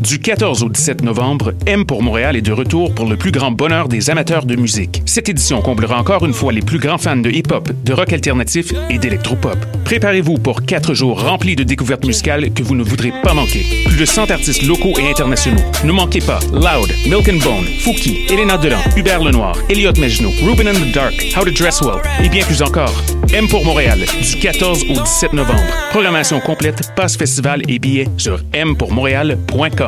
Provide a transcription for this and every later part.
Du 14 au 17 novembre, M pour Montréal est de retour pour le plus grand bonheur des amateurs de musique. Cette édition comblera encore une fois les plus grands fans de hip-hop, de rock alternatif et d'électropop. Préparez-vous pour quatre jours remplis de découvertes musicales que vous ne voudrez pas manquer. Plus de 100 artistes locaux et internationaux. Ne manquez pas Loud, Milk and Bone, Fouki, Elena Delan, Hubert Lenoir, Elliot Mejno, Ruben in the Dark, How to Dress Well et bien plus encore. M pour Montréal, du 14 au 17 novembre. Programmation complète, passe festival et billets sur mpourmontréal.com.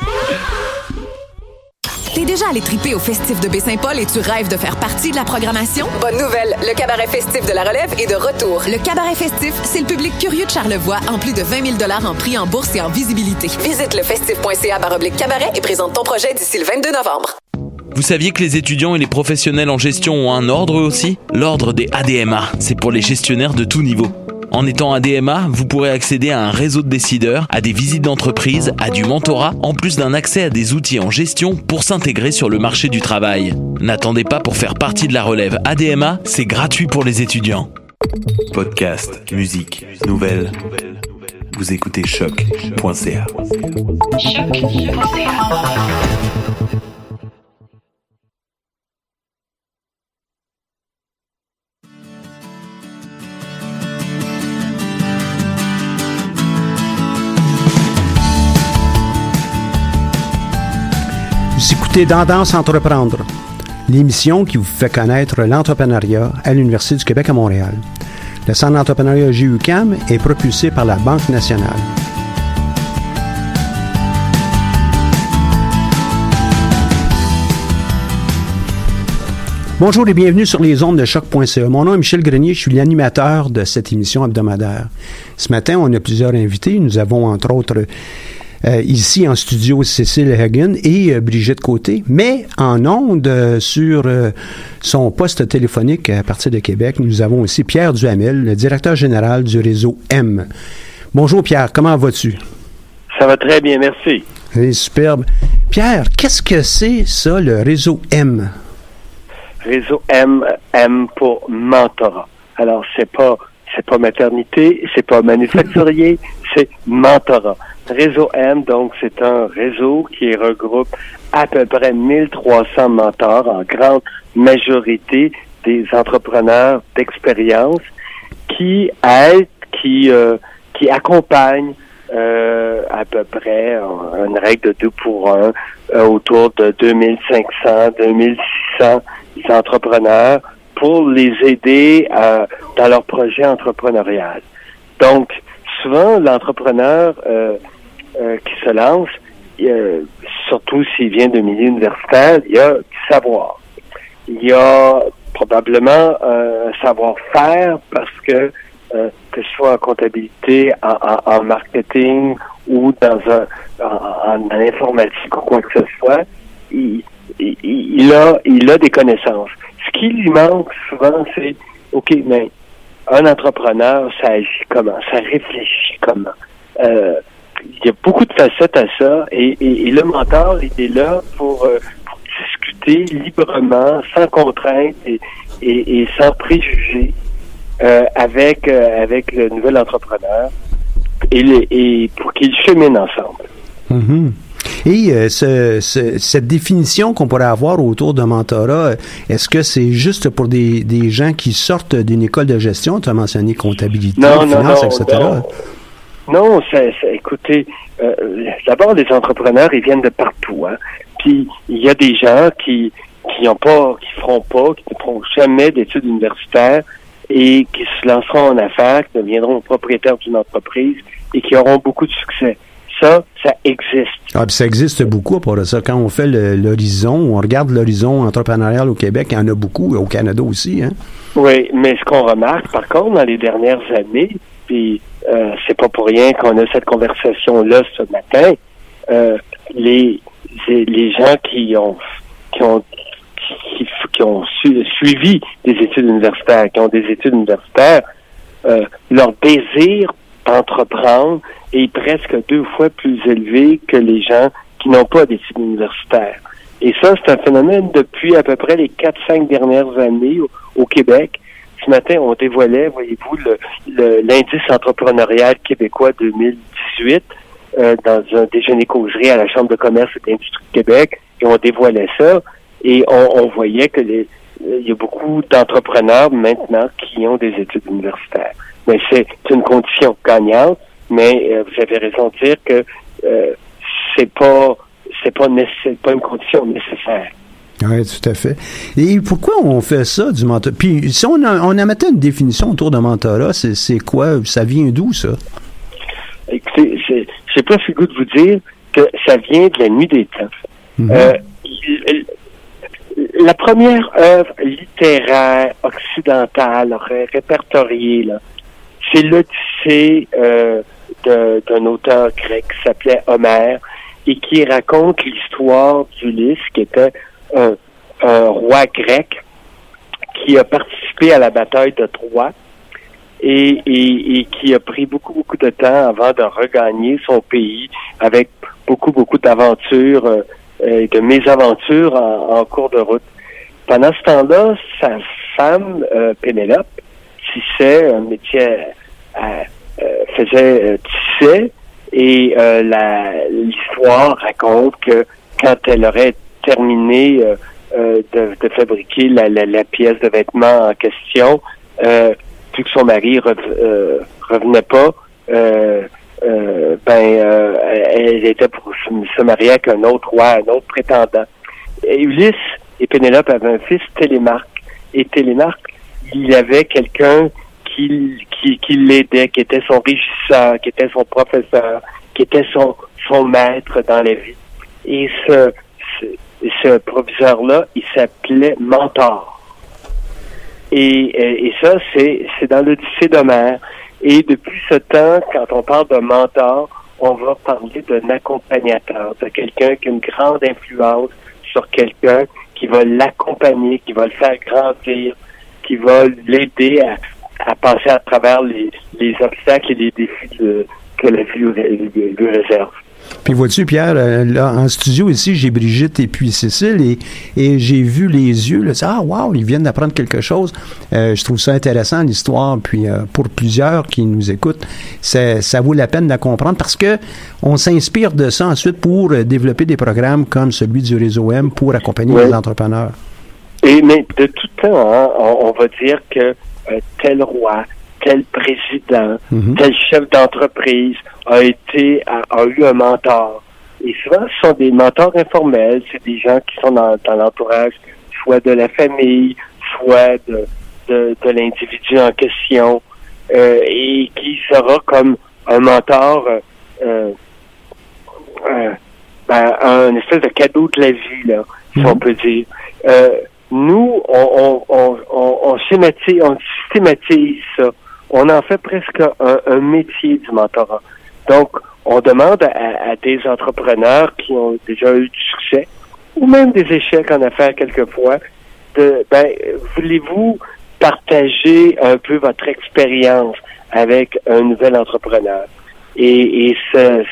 T'es déjà allé triper au festif de Baie-Saint-Paul et tu rêves de faire partie de la programmation? Bonne nouvelle! Le cabaret festif de la relève est de retour. Le cabaret festif, c'est le public curieux de Charlevoix en plus de 20 000 en prix en bourse et en visibilité. Visite le festif.ca baroblique cabaret et présente ton projet d'ici le 22 novembre. Vous saviez que les étudiants et les professionnels en gestion ont un ordre eux aussi? L'ordre des ADMA, c'est pour les gestionnaires de tout niveau. En étant ADMA, vous pourrez accéder à un réseau de décideurs, à des visites d'entreprise, à du mentorat, en plus d'un accès à des outils en gestion pour s'intégrer sur le marché du travail. N'attendez pas pour faire partie de la relève ADMA, c'est gratuit pour les étudiants. Podcast, musique, nouvelles. Vous écoutez choc.ca. écoutez Tendance Entreprendre, l'émission qui vous fait connaître l'entrepreneuriat à l'Université du Québec à Montréal. Le Centre d'entrepreneuriat JUCAM est propulsé par la Banque nationale. Bonjour et bienvenue sur les ondes de choc.ca. Mon nom est Michel Grenier, je suis l'animateur de cette émission hebdomadaire. Ce matin, on a plusieurs invités. Nous avons entre autres euh, ici en studio Cécile Hagen et euh, Brigitte Côté, mais en ondes euh, sur euh, son poste téléphonique à partir de Québec, nous avons aussi Pierre Duhamel, le directeur général du réseau M. Bonjour Pierre, comment vas-tu? Ça va très bien, merci. C'est superbe. Pierre, qu'est-ce que c'est ça, le réseau M? Réseau M, M pour mentorat. Alors, c'est pas, c'est pas maternité, c'est pas manufacturier, c'est mentorat. Réseau M, donc, c'est un réseau qui regroupe à peu près 1300 mentors, en grande majorité des entrepreneurs d'expérience qui aident, qui, euh, qui accompagnent euh, à peu près euh, une règle de 2 pour 1 euh, autour de 2500, 2600 entrepreneurs pour les aider euh, dans leur projet entrepreneurial. Donc, souvent, l'entrepreneur euh, euh, qui se lance, euh, surtout s'il vient de milieu universitaire, il y a du savoir. Il y a probablement un savoir-faire parce que euh, que ce soit en comptabilité, en, en- en marketing ou dans un en informatique ou quoi que ce soit, il, il, il a il a des connaissances. Ce qui lui manque souvent, c'est OK, mais un entrepreneur, ça agit comment, ça réfléchit comment? Euh, il y a beaucoup de facettes à ça et, le mentor, il est là pour, euh, discuter librement, sans contrainte et, sans préjugés euh, avec avec le nouvel entrepreneur et, pour qu'ils cheminent ensemble. Mhm. Et euh, ce- ce- cette définition qu'on pourrait avoir autour de mentorat, euh, est-ce que c'est juste pour des, des gens qui sortent d'une école de gestion? Tu as mentionné comptabilité, Non, non, finance, non, etc. non. Non, c'est, c'est- écoutez, euh, d'abord les entrepreneurs, ils viennent de partout. Hein. Puis il y a des gens qui qui ont pas, qui feront pas, qui ne feront jamais d'études universitaires et qui se lanceront en affaires, qui deviendront propriétaires d'une entreprise et qui auront beaucoup de succès. Ça, ça existe. Ah, puis ça existe beaucoup pour ça. Quand on fait l'horizon, on regarde l'horizon entrepreneurial au Québec, il y en a beaucoup, au Canada aussi. Hein? Oui, mais ce qu'on remarque, par contre, dans les dernières années, puis euh, c'est pas pour rien qu'on a cette conversation-là ce matin, euh, les, les les gens qui ont qui ont qui, qui ont su- suivi des études universitaires, qui ont des études universitaires, euh, leur désir d'entreprendre est presque deux fois plus élevé que les gens qui n'ont pas d'études universitaires. Et ça, c'est un phénomène depuis à peu près les 4-5 dernières années au, Québec. Ce matin, on dévoilait, voyez-vous, le- le- l'indice entrepreneurial québécois 2018 euh, dans un déjeuner causerie à la Chambre de commerce et d'industrie de Québec, et on dévoilait ça, et on, on voyait que les, il y a beaucoup d'entrepreneurs maintenant qui ont des études universitaires. Mais c'est une condition gagnante, mais euh, vous avez raison de dire que euh, c'est pas c'est pas une condition nécessaire. Oui, tout à fait. Et pourquoi on fait ça du mentorat? Puis si on, a, on mettait une définition autour de mentorat, c'est quoi? Ça vient d'où, ça? Écoutez, c'est- j'ai pas le goût de vous dire que ça vient de la nuit des temps. Mhm. Euh, la première œuvre littéraire occidentale ré- répertoriée, c'est l'Odyssée euh, d'un auteur grec qui s'appelait Homère et qui raconte l'histoire d'Ulysse, qui était un, roi grec qui a participé à la bataille de Troie et, qui a pris beaucoup, beaucoup de temps avant de regagner son pays avec beaucoup, beaucoup d'aventures euh, et de mésaventures en, cours de route. Pendant ce temps-là, sa femme, euh, Pénélope, tissait un métier, euh, faisait euh, tisser et euh, l'histoire raconte que quand elle aurait terminé euh, euh, de, de fabriquer la, la, la pièce de vêtement en question, euh, vu que son mari euh, revenait pas, euh, euh, ben euh, elle était pour se, marier avec un autre roi, un autre prétendant. Ulysse et Pénélope avaient un fils, Télémarque. Et Télémarque, il avait quelqu'un qui, l'aidait, qui était son régisseur, qui était son professeur, qui était son, maître dans la vie. Et ce, ce, ce proviseur-là, il s'appelait Mentor. Et, et, et ça, c'est, c'est dans l'Odyssée d'Homère. Et depuis ce temps, quand on parle de mentor, on va parler d'un accompagnateur, de quelqu'un qui a une grande influence sur quelqu'un, qui va l'accompagner, qui va le faire grandir, qui va l'aider à, à passer à travers les, les obstacles et les défis de- que la vie lui, réserve. Puis vois-tu, Pierre, euh, là, en studio ici, j'ai Brigitte et puis Cécile, et, et j'ai vu les yeux, là, ah, wow, ils viennent d'apprendre quelque chose. Euh, je trouve ça intéressant, l'histoire, puis euh, pour plusieurs qui nous écoutent, ça, ça vaut la peine de la comprendre parce que on s'inspire de ça ensuite pour développer des programmes comme celui du réseau M pour accompagner les entrepreneurs. Et mais de tout temps, hein, on, on va dire que euh, tel roi, tel président, Mhm. tel chef d'entreprise a été a, a eu un mentor. Et souvent, ce sont des mentors informels, c'est des gens qui sont dans, dans l'entourage, soit de la famille, soit de, de, de l'individu en question, euh, et qui sera comme un mentor, euh, euh, ben, un espèce de cadeau de la vie, là, si on peut dire. Nous, on, on, systématise ça. On en fait presque un, métier du mentorat. Donc, on demande à, des entrepreneurs qui ont déjà eu du succès, ou même des échecs en affaires quelquefois, de, ben, voulez-vous partager un peu votre expérience avec un nouvel entrepreneur? Et, et ce,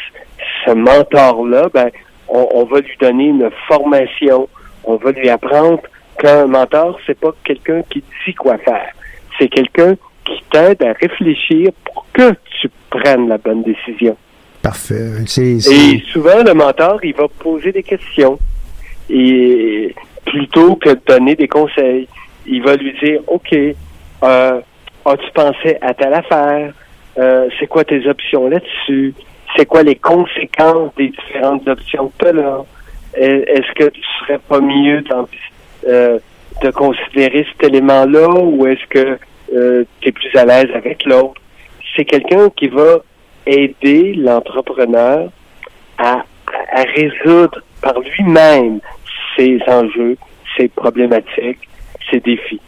mentor-là, ben, on va lui donner une formation, on va lui apprendre qu'un mentor, c'est pas quelqu'un qui dit quoi faire. C'est quelqu'un qui t'aide à réfléchir pour que tu prennes la bonne décision. Parfait. Et souvent, le mentor, il va poser des questions. Et plutôt que de donner des conseils, il va lui dire, OK, euh, as-tu pensé à telle affaire? Euh, c'est quoi tes options là-dessus? C'est quoi les conséquences des différentes options que tu as là? Est-ce que tu serais pas mieux de considérer cet élément-là ou est-ce que euh, tu es plus à l'aise avec l'autre? C'est quelqu'un qui va aider l'entrepreneur à, à résoudre par lui-même ses enjeux, ses problématiques, ses défis.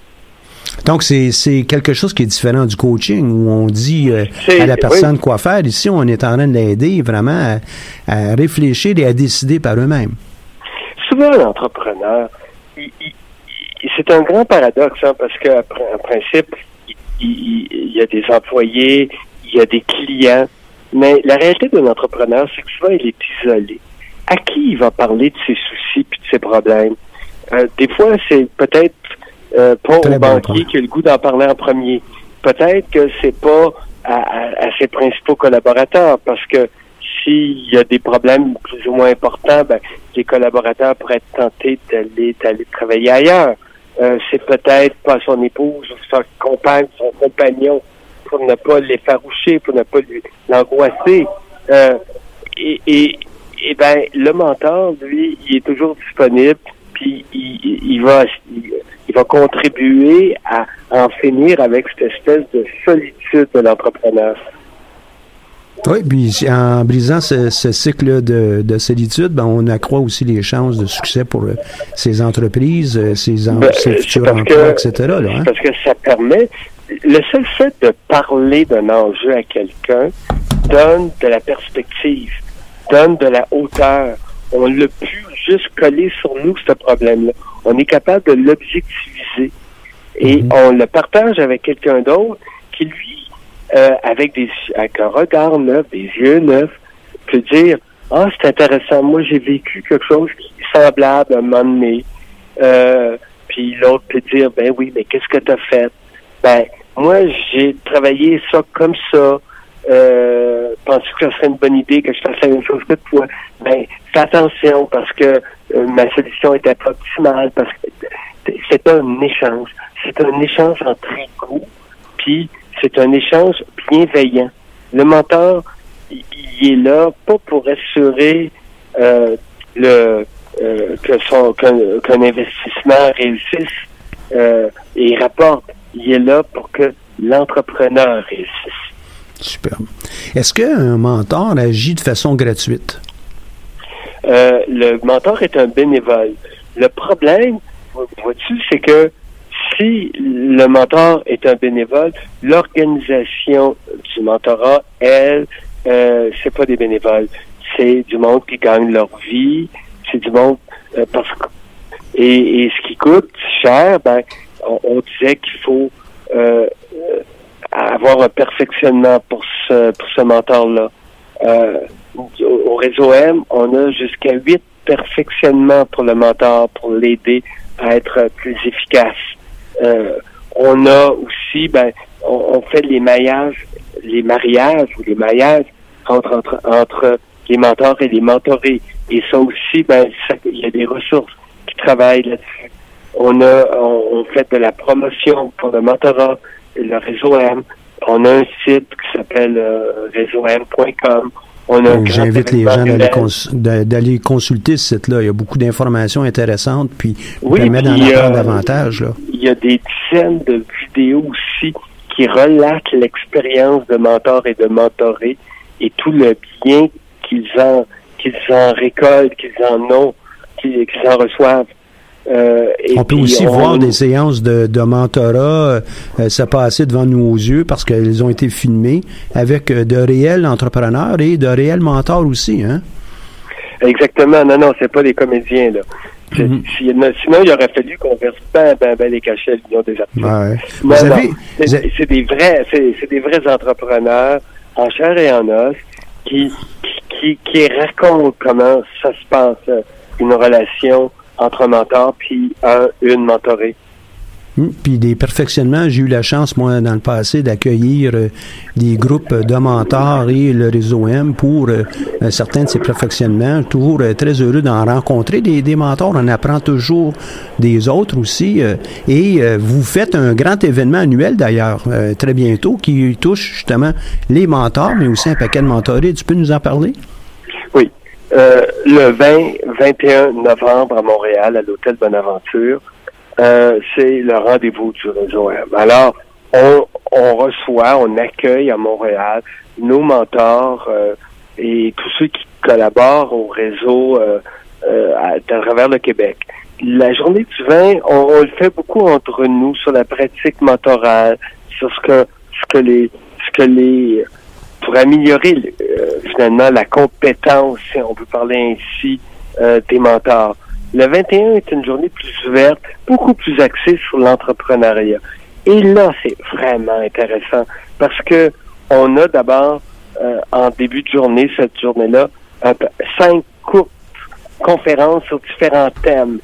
Donc, c'est quelque chose qui est différent du coaching où on dit euh, à la personne quoi faire. Ici, on est en train de l'aider vraiment à, réfléchir et à décider par eux-mêmes. Souvent, l'entrepreneur, c'est un grand paradoxe hein, parce qu'en principe, il, y a des employés, il y a des clients, mais la réalité d'un entrepreneur, c'est que souvent, il est isolé. À qui il va parler de ses soucis et de ses problèmes? Euh, des fois, c'est peut-être euh, pas au banquier qui a le goût d'en parler en premier. Peut-être que c'est pas à, ses principaux collaborateurs, parce que s'il y a des problèmes plus ou moins importants, ben, les collaborateurs pourraient être tentés d'aller d'aller travailler ailleurs. Euh, c'est peut-être pas son épouse ou sa compagne, son compagnon, pour ne pas l'effaroucher, pour ne pas l'angoisser. Euh, et, et, et ben le mentor, lui, il est toujours disponible, puis il, il va il va contribuer à en finir avec cette espèce de solitude de l'entrepreneur. Oui, puis en brisant ce, cycle de, solitude, ben, on accroît aussi les chances de succès pour euh, ces entreprises, euh, ces, ben, futurs emplois, etc. Hein? Parce que ça permet, le seul fait de parler d'un enjeu à quelqu'un donne de la perspective, donne de la hauteur. On l'a pu juste coller sur nous, ce problème-là on est capable de l'objectiviser et mhm. on le partage avec quelqu'un d'autre qui, lui, euh, avec, des, avec un regard neuf, des yeux neufs, peut dire Ah, c'est intéressant, moi j'ai vécu quelque chose qui est semblable à un moment donné. Euh, puis l'autre peut dire Ben oui, mais qu'est-ce que tu as fait? Ben, moi, j'ai travaillé ça comme ça. Euh, penses que ce serait une bonne idée que je fasse la même chose que toi? Ben, fais attention parce que euh, ma solution était pas optimale parce que c'est un échange. C'est un échange en tricot, puis c'est un échange bienveillant. Le mentor, il, est là pas pour assurer euh, le euh, que son qu'un investissement réussisse et rapporte. Il est là pour que l'entrepreneur réussisse. Superbe. Est-ce qu'un mentor agit de façon gratuite? Euh, le mentor est un bénévole. Le problème, vois-tu, c'est que si le mentor est un bénévole, l'organisation du mentorat, elle, euh, c'est pas des bénévoles. C'est du monde qui gagne leur vie. C'est du monde euh, parce que et, ce qui coûte cher, ben, on, disait qu'il faut euh, avoir un perfectionnement pour ce pour ce mentor-là. Au réseau M, on a jusqu'à huit perfectionnements pour le mentor, pour l'aider à être plus efficace. Euh, on a aussi, ben, on, fait les mariages, les mariages ou les entre, entre les mentors et les mentorés. Et ça aussi, ben, il y a des ressources qui travaillent là-dessus. On a, on, fait de la promotion pour le mentorat, le réseau M. On a un site qui s'appelle euh, réseaum.com. J'invite les gens d'aller consulter ce site-là. Il y a beaucoup d'informations intéressantes, puis oui, permet d'en apprendre davantage. Il y a des dizaines de vidéos aussi qui relatent l'expérience de mentor et de mentoré et tout le bien qu'ils en, qu'ils en récoltent, qu'ils en ont, qu'ils en reçoivent. Euh, on peut aussi voir des séances de, de mentorat euh, se passer devant nos yeux parce qu'elles ont été filmées avec euh, de réels entrepreneurs et de réels mentors aussi, hein? Exactement. Non, non, c'est pas des comédiens, là. Mhm. sinon, il aurait fallu qu'on verse ben, ben, ben les cachets à l'Union des artistes. c'est des vrais, c'est des vrais entrepreneurs en chair et en os qui, qui, qui racontent comment ça se passe, une relation entre un mentor puis un, une mentorée. Hum, puis des perfectionnements, j'ai eu la chance, moi, dans le passé, d'accueillir euh, des groupes de mentors et le réseau M pour euh, certains de ces perfectionnements. Toujours euh, très heureux d'en rencontrer des, des, mentors. On apprend toujours des autres aussi. et vous faites un grand événement annuel, d'ailleurs, très bientôt, qui touche justement les mentors, mais aussi un paquet de mentorés. Tu peux nous en parler? Euh, le 20-21 novembre à Montréal, à l'hôtel Bonaventure, euh, c'est le rendez-vous du réseau M. Alors, on, on reçoit, on accueille à Montréal nos mentors euh, et tous ceux qui collaborent au réseau euh, à, travers le Québec. La journée du vin, on, le fait beaucoup entre nous sur la pratique mentorale, sur ce que ce que les ce que les améliorer finalement la compétence, si on peut parler ainsi, des mentors. Le 21 est une journée plus ouverte, beaucoup plus axée sur l'entrepreneuriat. Et là, c'est vraiment intéressant parce que on a d'abord euh, en début de journée, cette journée-là, cinq courtes conférences sur différents thèmes.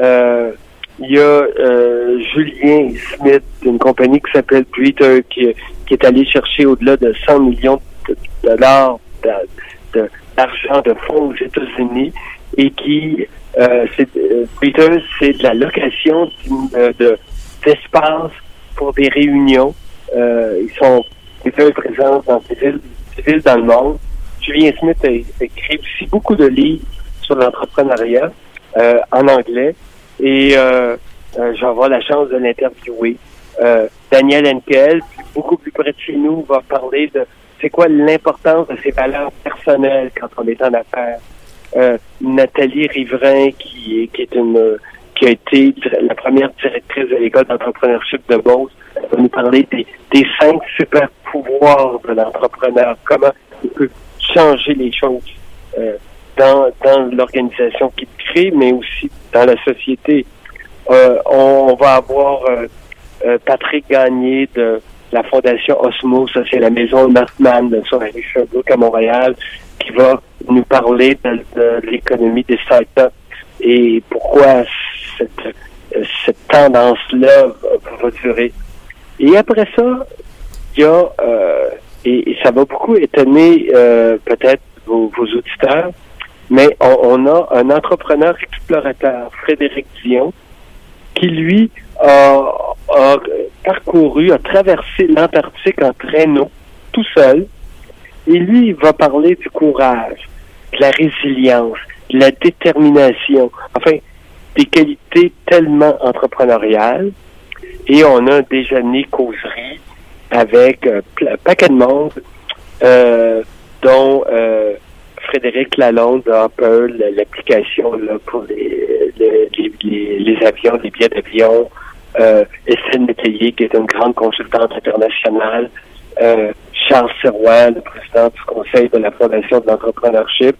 Euh, il y a euh, Julien Smith d'une compagnie qui s'appelle Twitter qui, qui est allé chercher au-delà de 100 millions de d'argent de, fonds aux États-Unis et qui euh, Twitter, c'est de la location de d'espace pour des réunions. Euh, ils sont présents dans des villes, villes dans le monde. Julien Smith a, écrit aussi beaucoup de livres sur l'entrepreneuriat euh, en anglais et euh, euh, j'aurai la chance de l'interviewer. Euh, Daniel Henkel, beaucoup plus près de chez nous, va parler de c'est quoi l'importance de ses valeurs personnelles quand on est en affaires? Euh, Nathalie Riverain, qui, qui est une qui a été la première directrice de l'école d'entrepreneurship de Beauce, va nous parler des, cinq super pouvoirs de l'entrepreneur, comment il peut changer les choses euh, dans, l'organisation qu'il crée, mais aussi dans la société. Euh, on, va avoir Patrick Gagné de la Fondation Osmo, ça c'est la maison Northman sur la rue Sherbrooke à Montréal, qui va nous parler de, l'économie des startups et pourquoi cette, tendance-là va durer. Et après ça, il y a, euh, et, ça va beaucoup étonner euh, peut-être vos, vos, auditeurs, mais on, a un entrepreneur explorateur, Frédéric Dion, qui lui a, parcouru, a traversé l'Antarctique en traîneau, tout seul, et lui, il va parler du courage, de la résilience, de la détermination, enfin, des qualités tellement entrepreneuriales. Et on a un déjeuner causerie avec euh, un paquet de monde, euh, dont euh, Frédéric Lalonde d'Apple, l'application pour les, les, les, avions, les billets d'avion, euh, Estelle Métayer, qui est une grande consultante internationale, euh, Charles Serrois, le président du conseil de la Fondation de l'entrepreneurship,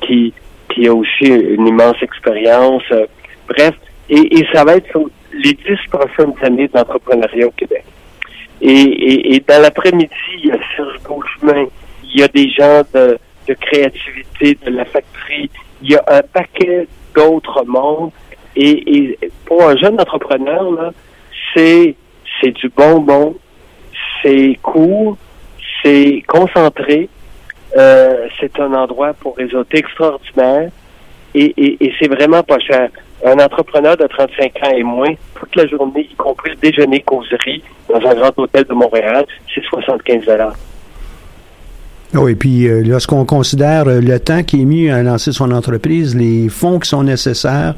qui, qui a aussi une immense expérience. Euh, bref, et, et, ça va être sur les dix prochaines années d'entrepreneuriat au Québec. Et, et, et dans l'après-midi, il y a Serge Gauchemin, il y a des gens de, de créativité de la factory, il y a un paquet d'autres mondes. Et, pour un jeune entrepreneur, c'est, du bonbon, c'est court, c'est concentré, euh, c'est un endroit pour réseauter extraordinaire et, et, et c'est vraiment pas cher. Un entrepreneur de 35 ans et moins, toute la journée, y compris le déjeuner causerie dans un grand hôtel de Montréal, c'est 75 dollars. Oui, puis euh, lorsqu'on considère euh, le temps qui est mis à lancer son entreprise, les fonds qui sont nécessaires,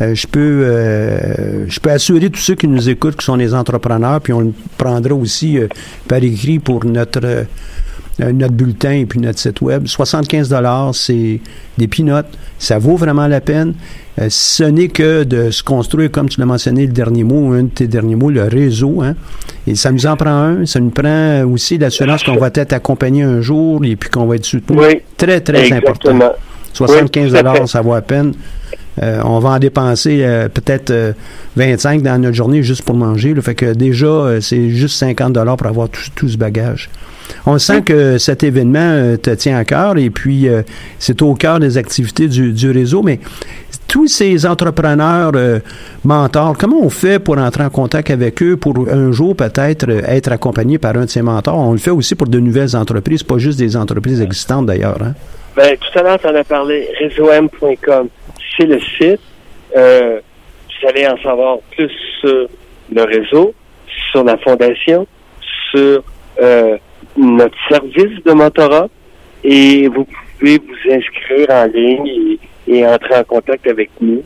euh, je peux je peux assurer tous ceux qui nous écoutent qui sont des entrepreneurs, puis on le prendra aussi par écrit pour notre notre bulletin et puis notre site web. 75 dollars, c'est des pinottes. Ça vaut vraiment la peine. ce n'est que de se construire, comme tu l'as mentionné, le dernier mot, un de tes derniers mots, le réseau. Hein? Et ça nous en prend un. Ça nous prend aussi l'assurance qu'on va être accompagné un jour et puis qu'on va être soutenu. Oui, très, très important. 75 dollars, ça vaut à peine. Euh, on va en dépenser euh, peut-être 25 euh, dans notre journée juste pour manger. Fait que déjà, c'est juste 50 dollars pour avoir tout, ce bagage. On sent que cet événement te tient à cœur et puis c'est au cœur des activités du, réseau, mais tous ces entrepreneurs euh, mentors, comment on fait pour entrer en contact avec eux pour un jour peut-être euh, être accompagné par un de ces mentors? On le fait aussi pour de nouvelles entreprises, pas juste des entreprises existantes d'ailleurs. Hein? Ben, tout à l'heure, tu en as parlé, réseaum.com. C'est le site. Euh, vous allez en savoir plus sur le réseau, sur la fondation, sur notre service de mentorat et vous pouvez vous inscrire en ligne et et entrer en contact avec nous.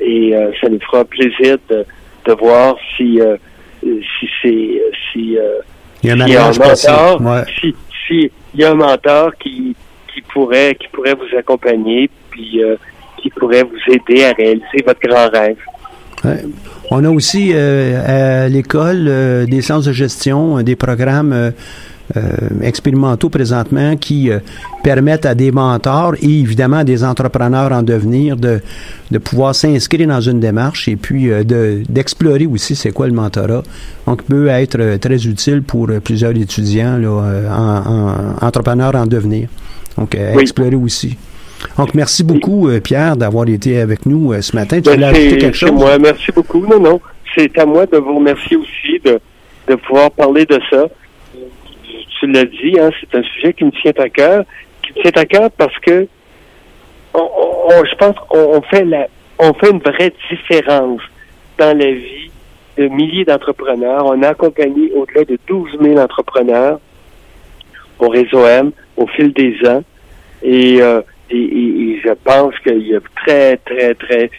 Et euh, ça nous fera plaisir de, de voir si euh, si c'est si, il y a un, y a un mentor, Ouais. si, si il y a un mentor qui qui pourrait qui pourrait vous accompagner puis euh, qui pourrait vous aider à réaliser votre grand rêve. Ouais. On a aussi euh, à l'école euh, des sciences de gestion, euh, des programmes euh, euh, expérimentaux présentement qui euh, permettent à des mentors et évidemment à des entrepreneurs en devenir de, de pouvoir s'inscrire dans une démarche et puis euh, de, d'explorer aussi c'est quoi le mentorat. Donc, peut être euh, très utile pour euh, plusieurs étudiants, là, euh, en, en- entrepreneurs en devenir. Donc, euh, Oui. explorer aussi. Donc, merci beaucoup, euh, Pierre, d'avoir été avec nous euh, ce matin. Tu Ben, voulais ajouter quelque chose? moi. Merci beaucoup. Non, non. C'est à moi de vous remercier aussi de, de pouvoir parler de ça. Tu l'as dit, hein, c'est un sujet qui me tient à cœur. Qui me tient à cœur parce que je pense qu'on on fait on fait une vraie différence dans la vie de milliers d'entrepreneurs. On a accompagné au-delà de 12 000 entrepreneurs au réseau M au fil des ans. Et, euh, je pense qu'il y a très, très, très,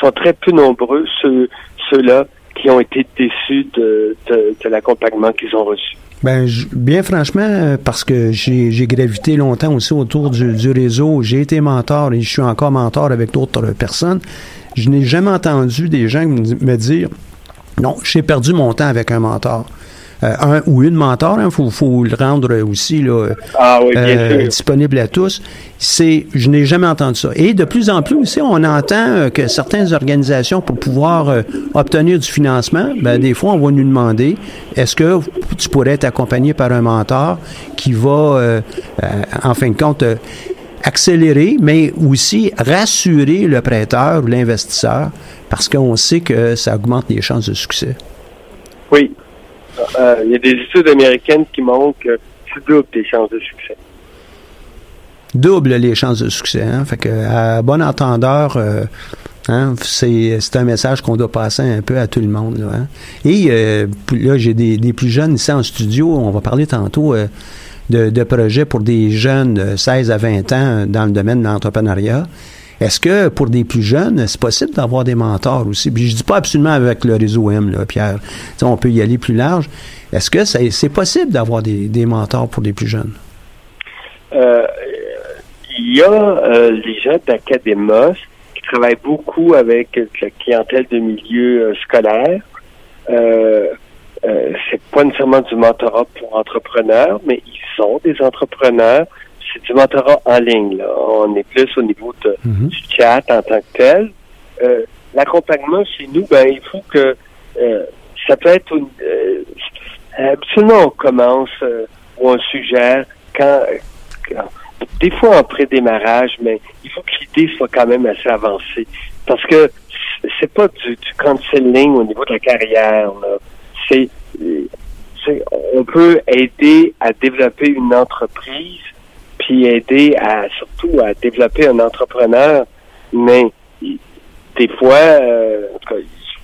sont très peu nombreux ceux, ceux-là qui ont été déçus de l'accompagnement qu'ils ont reçu. Ben, bien franchement, euh, parce que j'ai gravité longtemps aussi autour du, du réseau, j'ai été mentor et je suis encore mentor avec d'autres personnes. Je n'ai jamais entendu des gens me dire non, j'ai perdu mon temps avec un mentor. Euh, un ou une mentor, il faut, faut le rendre aussi là, Ah oui, bien euh, disponible à tous. C'est, je n'ai jamais entendu ça. Et de plus en plus aussi, on entend euh, que certaines organisations, pour pouvoir obtenir du financement, ben, des fois, on va nous demander est-ce que tu pourrais être accompagné par un mentor qui va, euh, euh, en fin de compte, accélérer, mais aussi rassurer le prêteur ou l'investisseur, parce qu'on sait que ça augmente les chances de succès? Oui. Euh, il y a des études américaines qui montrent que tu doubles tes chances de succès. double les chances de succès. Hein? Fait que à bon entendeur, euh, hein, c'est, un message qu'on doit passer un peu à tout le monde. Hein? Et euh, là, j'ai des, des plus jeunes ici en studio. On va parler tantôt euh, de, de projets pour des jeunes de 16 à 20 ans dans le domaine de l'entrepreneuriat. Est-ce que pour des plus jeunes, c'est possible d'avoir des mentors aussi? Puis je dis pas absolument avec le réseau M, Pierre. On peut y aller plus large. Est-ce que c'est, possible d'avoir des, mentors pour des plus jeunes? Euh, il y a euh, les gens d'Academos qui travaillent beaucoup avec la clientèle de milieu euh, scolaire. Euh, c'est pas nécessairement du mentorat pour entrepreneurs, mais ils sont des entrepreneurs. C'est du mentorat en ligne. Là. On est plus au niveau de, Mhm. du chat en tant que tel. Euh, L'accompagnement chez nous, ben il faut que euh, ça peut être une, euh, absolument on commence euh, ou on suggère quand, quand- des fois en pré-démarrage, mais il faut que l'idée soit quand même assez avancée. Parce que c'est pas du, du counseling au niveau de la carrière. c'est- on peut aider à développer une entreprise, puis aider à surtout à développer un entrepreneur, mais des fois, euh,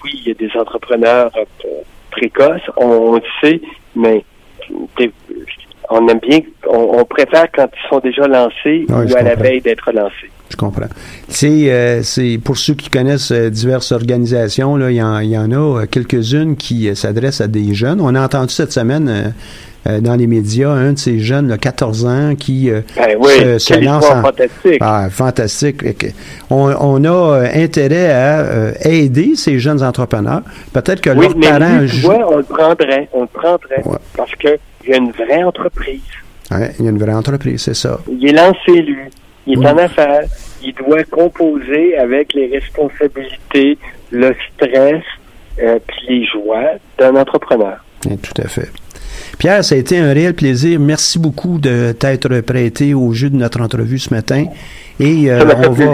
oui, il y a des entrepreneurs euh, précoces, on, le sait, mais on aime bien, on, on préfère quand ils sont déjà lancés ou à la veille d'être lancés. Je comprends. C'est, euh, c'est pour ceux qui connaissent euh, diverses organisations, là, il y en, il y en a euh, quelques-unes qui euh, s'adressent à des jeunes. On a entendu cette semaine dans les médias un de ces jeunes, là, 14 ans, qui euh, Ben oui, se, lance en- fantastique. Ah, fantastique. On, on a intérêt à euh, aider ces jeunes entrepreneurs. Peut-être que oui, leurs mais parents... lui, tu vois, on le prendrait, on le prendrait, Ouais. parce que il y a une vraie entreprise. Ouais, il y a une vraie entreprise, c'est ça. Il est lancé, lui. Il est Oui. en affaires. Il doit composer avec les responsabilités, le stress, euh, puis les joies d'un entrepreneur. Tout à fait. Pierre, ça a été un réel plaisir. Merci beaucoup de t'être prêté au jeu de notre entrevue ce matin. Et euh, on va,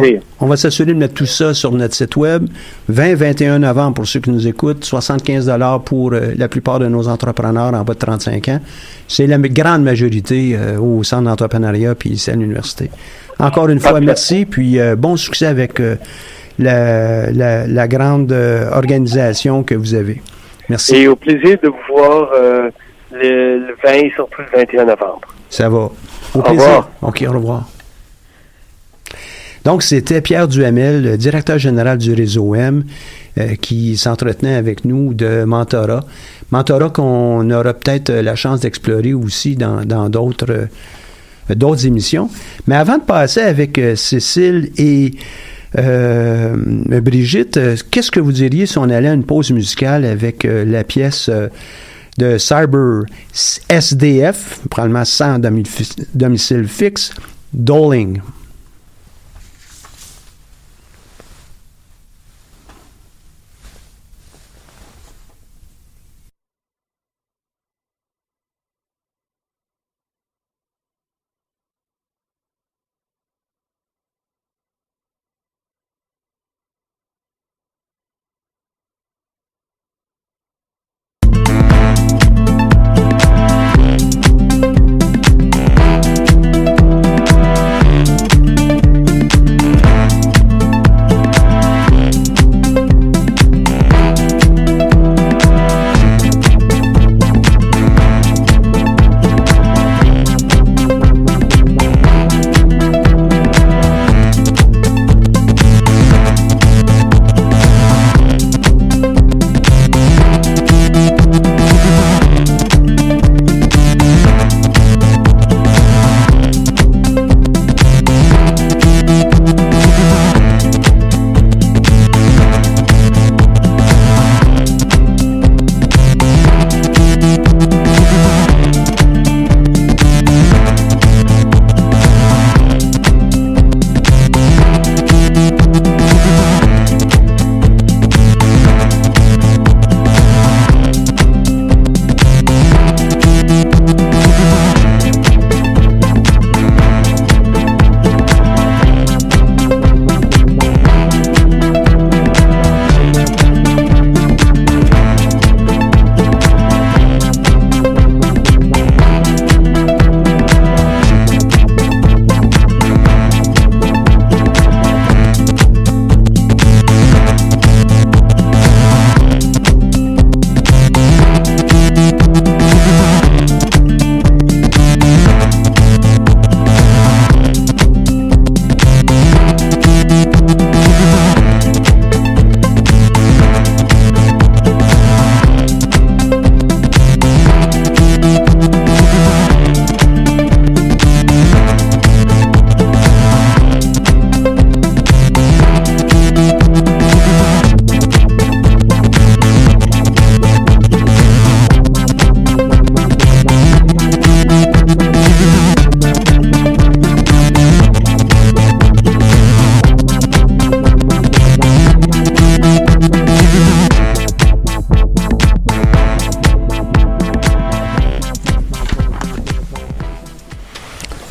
on va s'assurer de mettre tout ça sur notre site web. 20-21 novembre pour ceux qui nous écoutent, 75 dollars pour euh, la plupart de nos entrepreneurs en bas de 35 ans. C'est la grande majorité euh, au centre d'entrepreneuriat puis ici à l'université. Encore une fois, merci, puis euh, bon succès avec la, la- la grande organisation que vous avez. Merci. Et au plaisir de vous voir euh, le, le 20 et surtout le 21 novembre. Ça va. Au Au plaisir. revoir. OK, au revoir. Donc, c'était Pierre Duhamel, le directeur général du réseau M, euh, qui s'entretenait avec nous de mentorat. Mentorat qu'on aura peut-être la chance d'explorer aussi dans d'autres euh, d'autres émissions. Mais avant de passer avec euh, Cécile et Brigitte, qu'est-ce que vous diriez si on allait à une pause musicale avec la pièce de Cyber SDF, probablement sans domi- domicile fixe, Doling?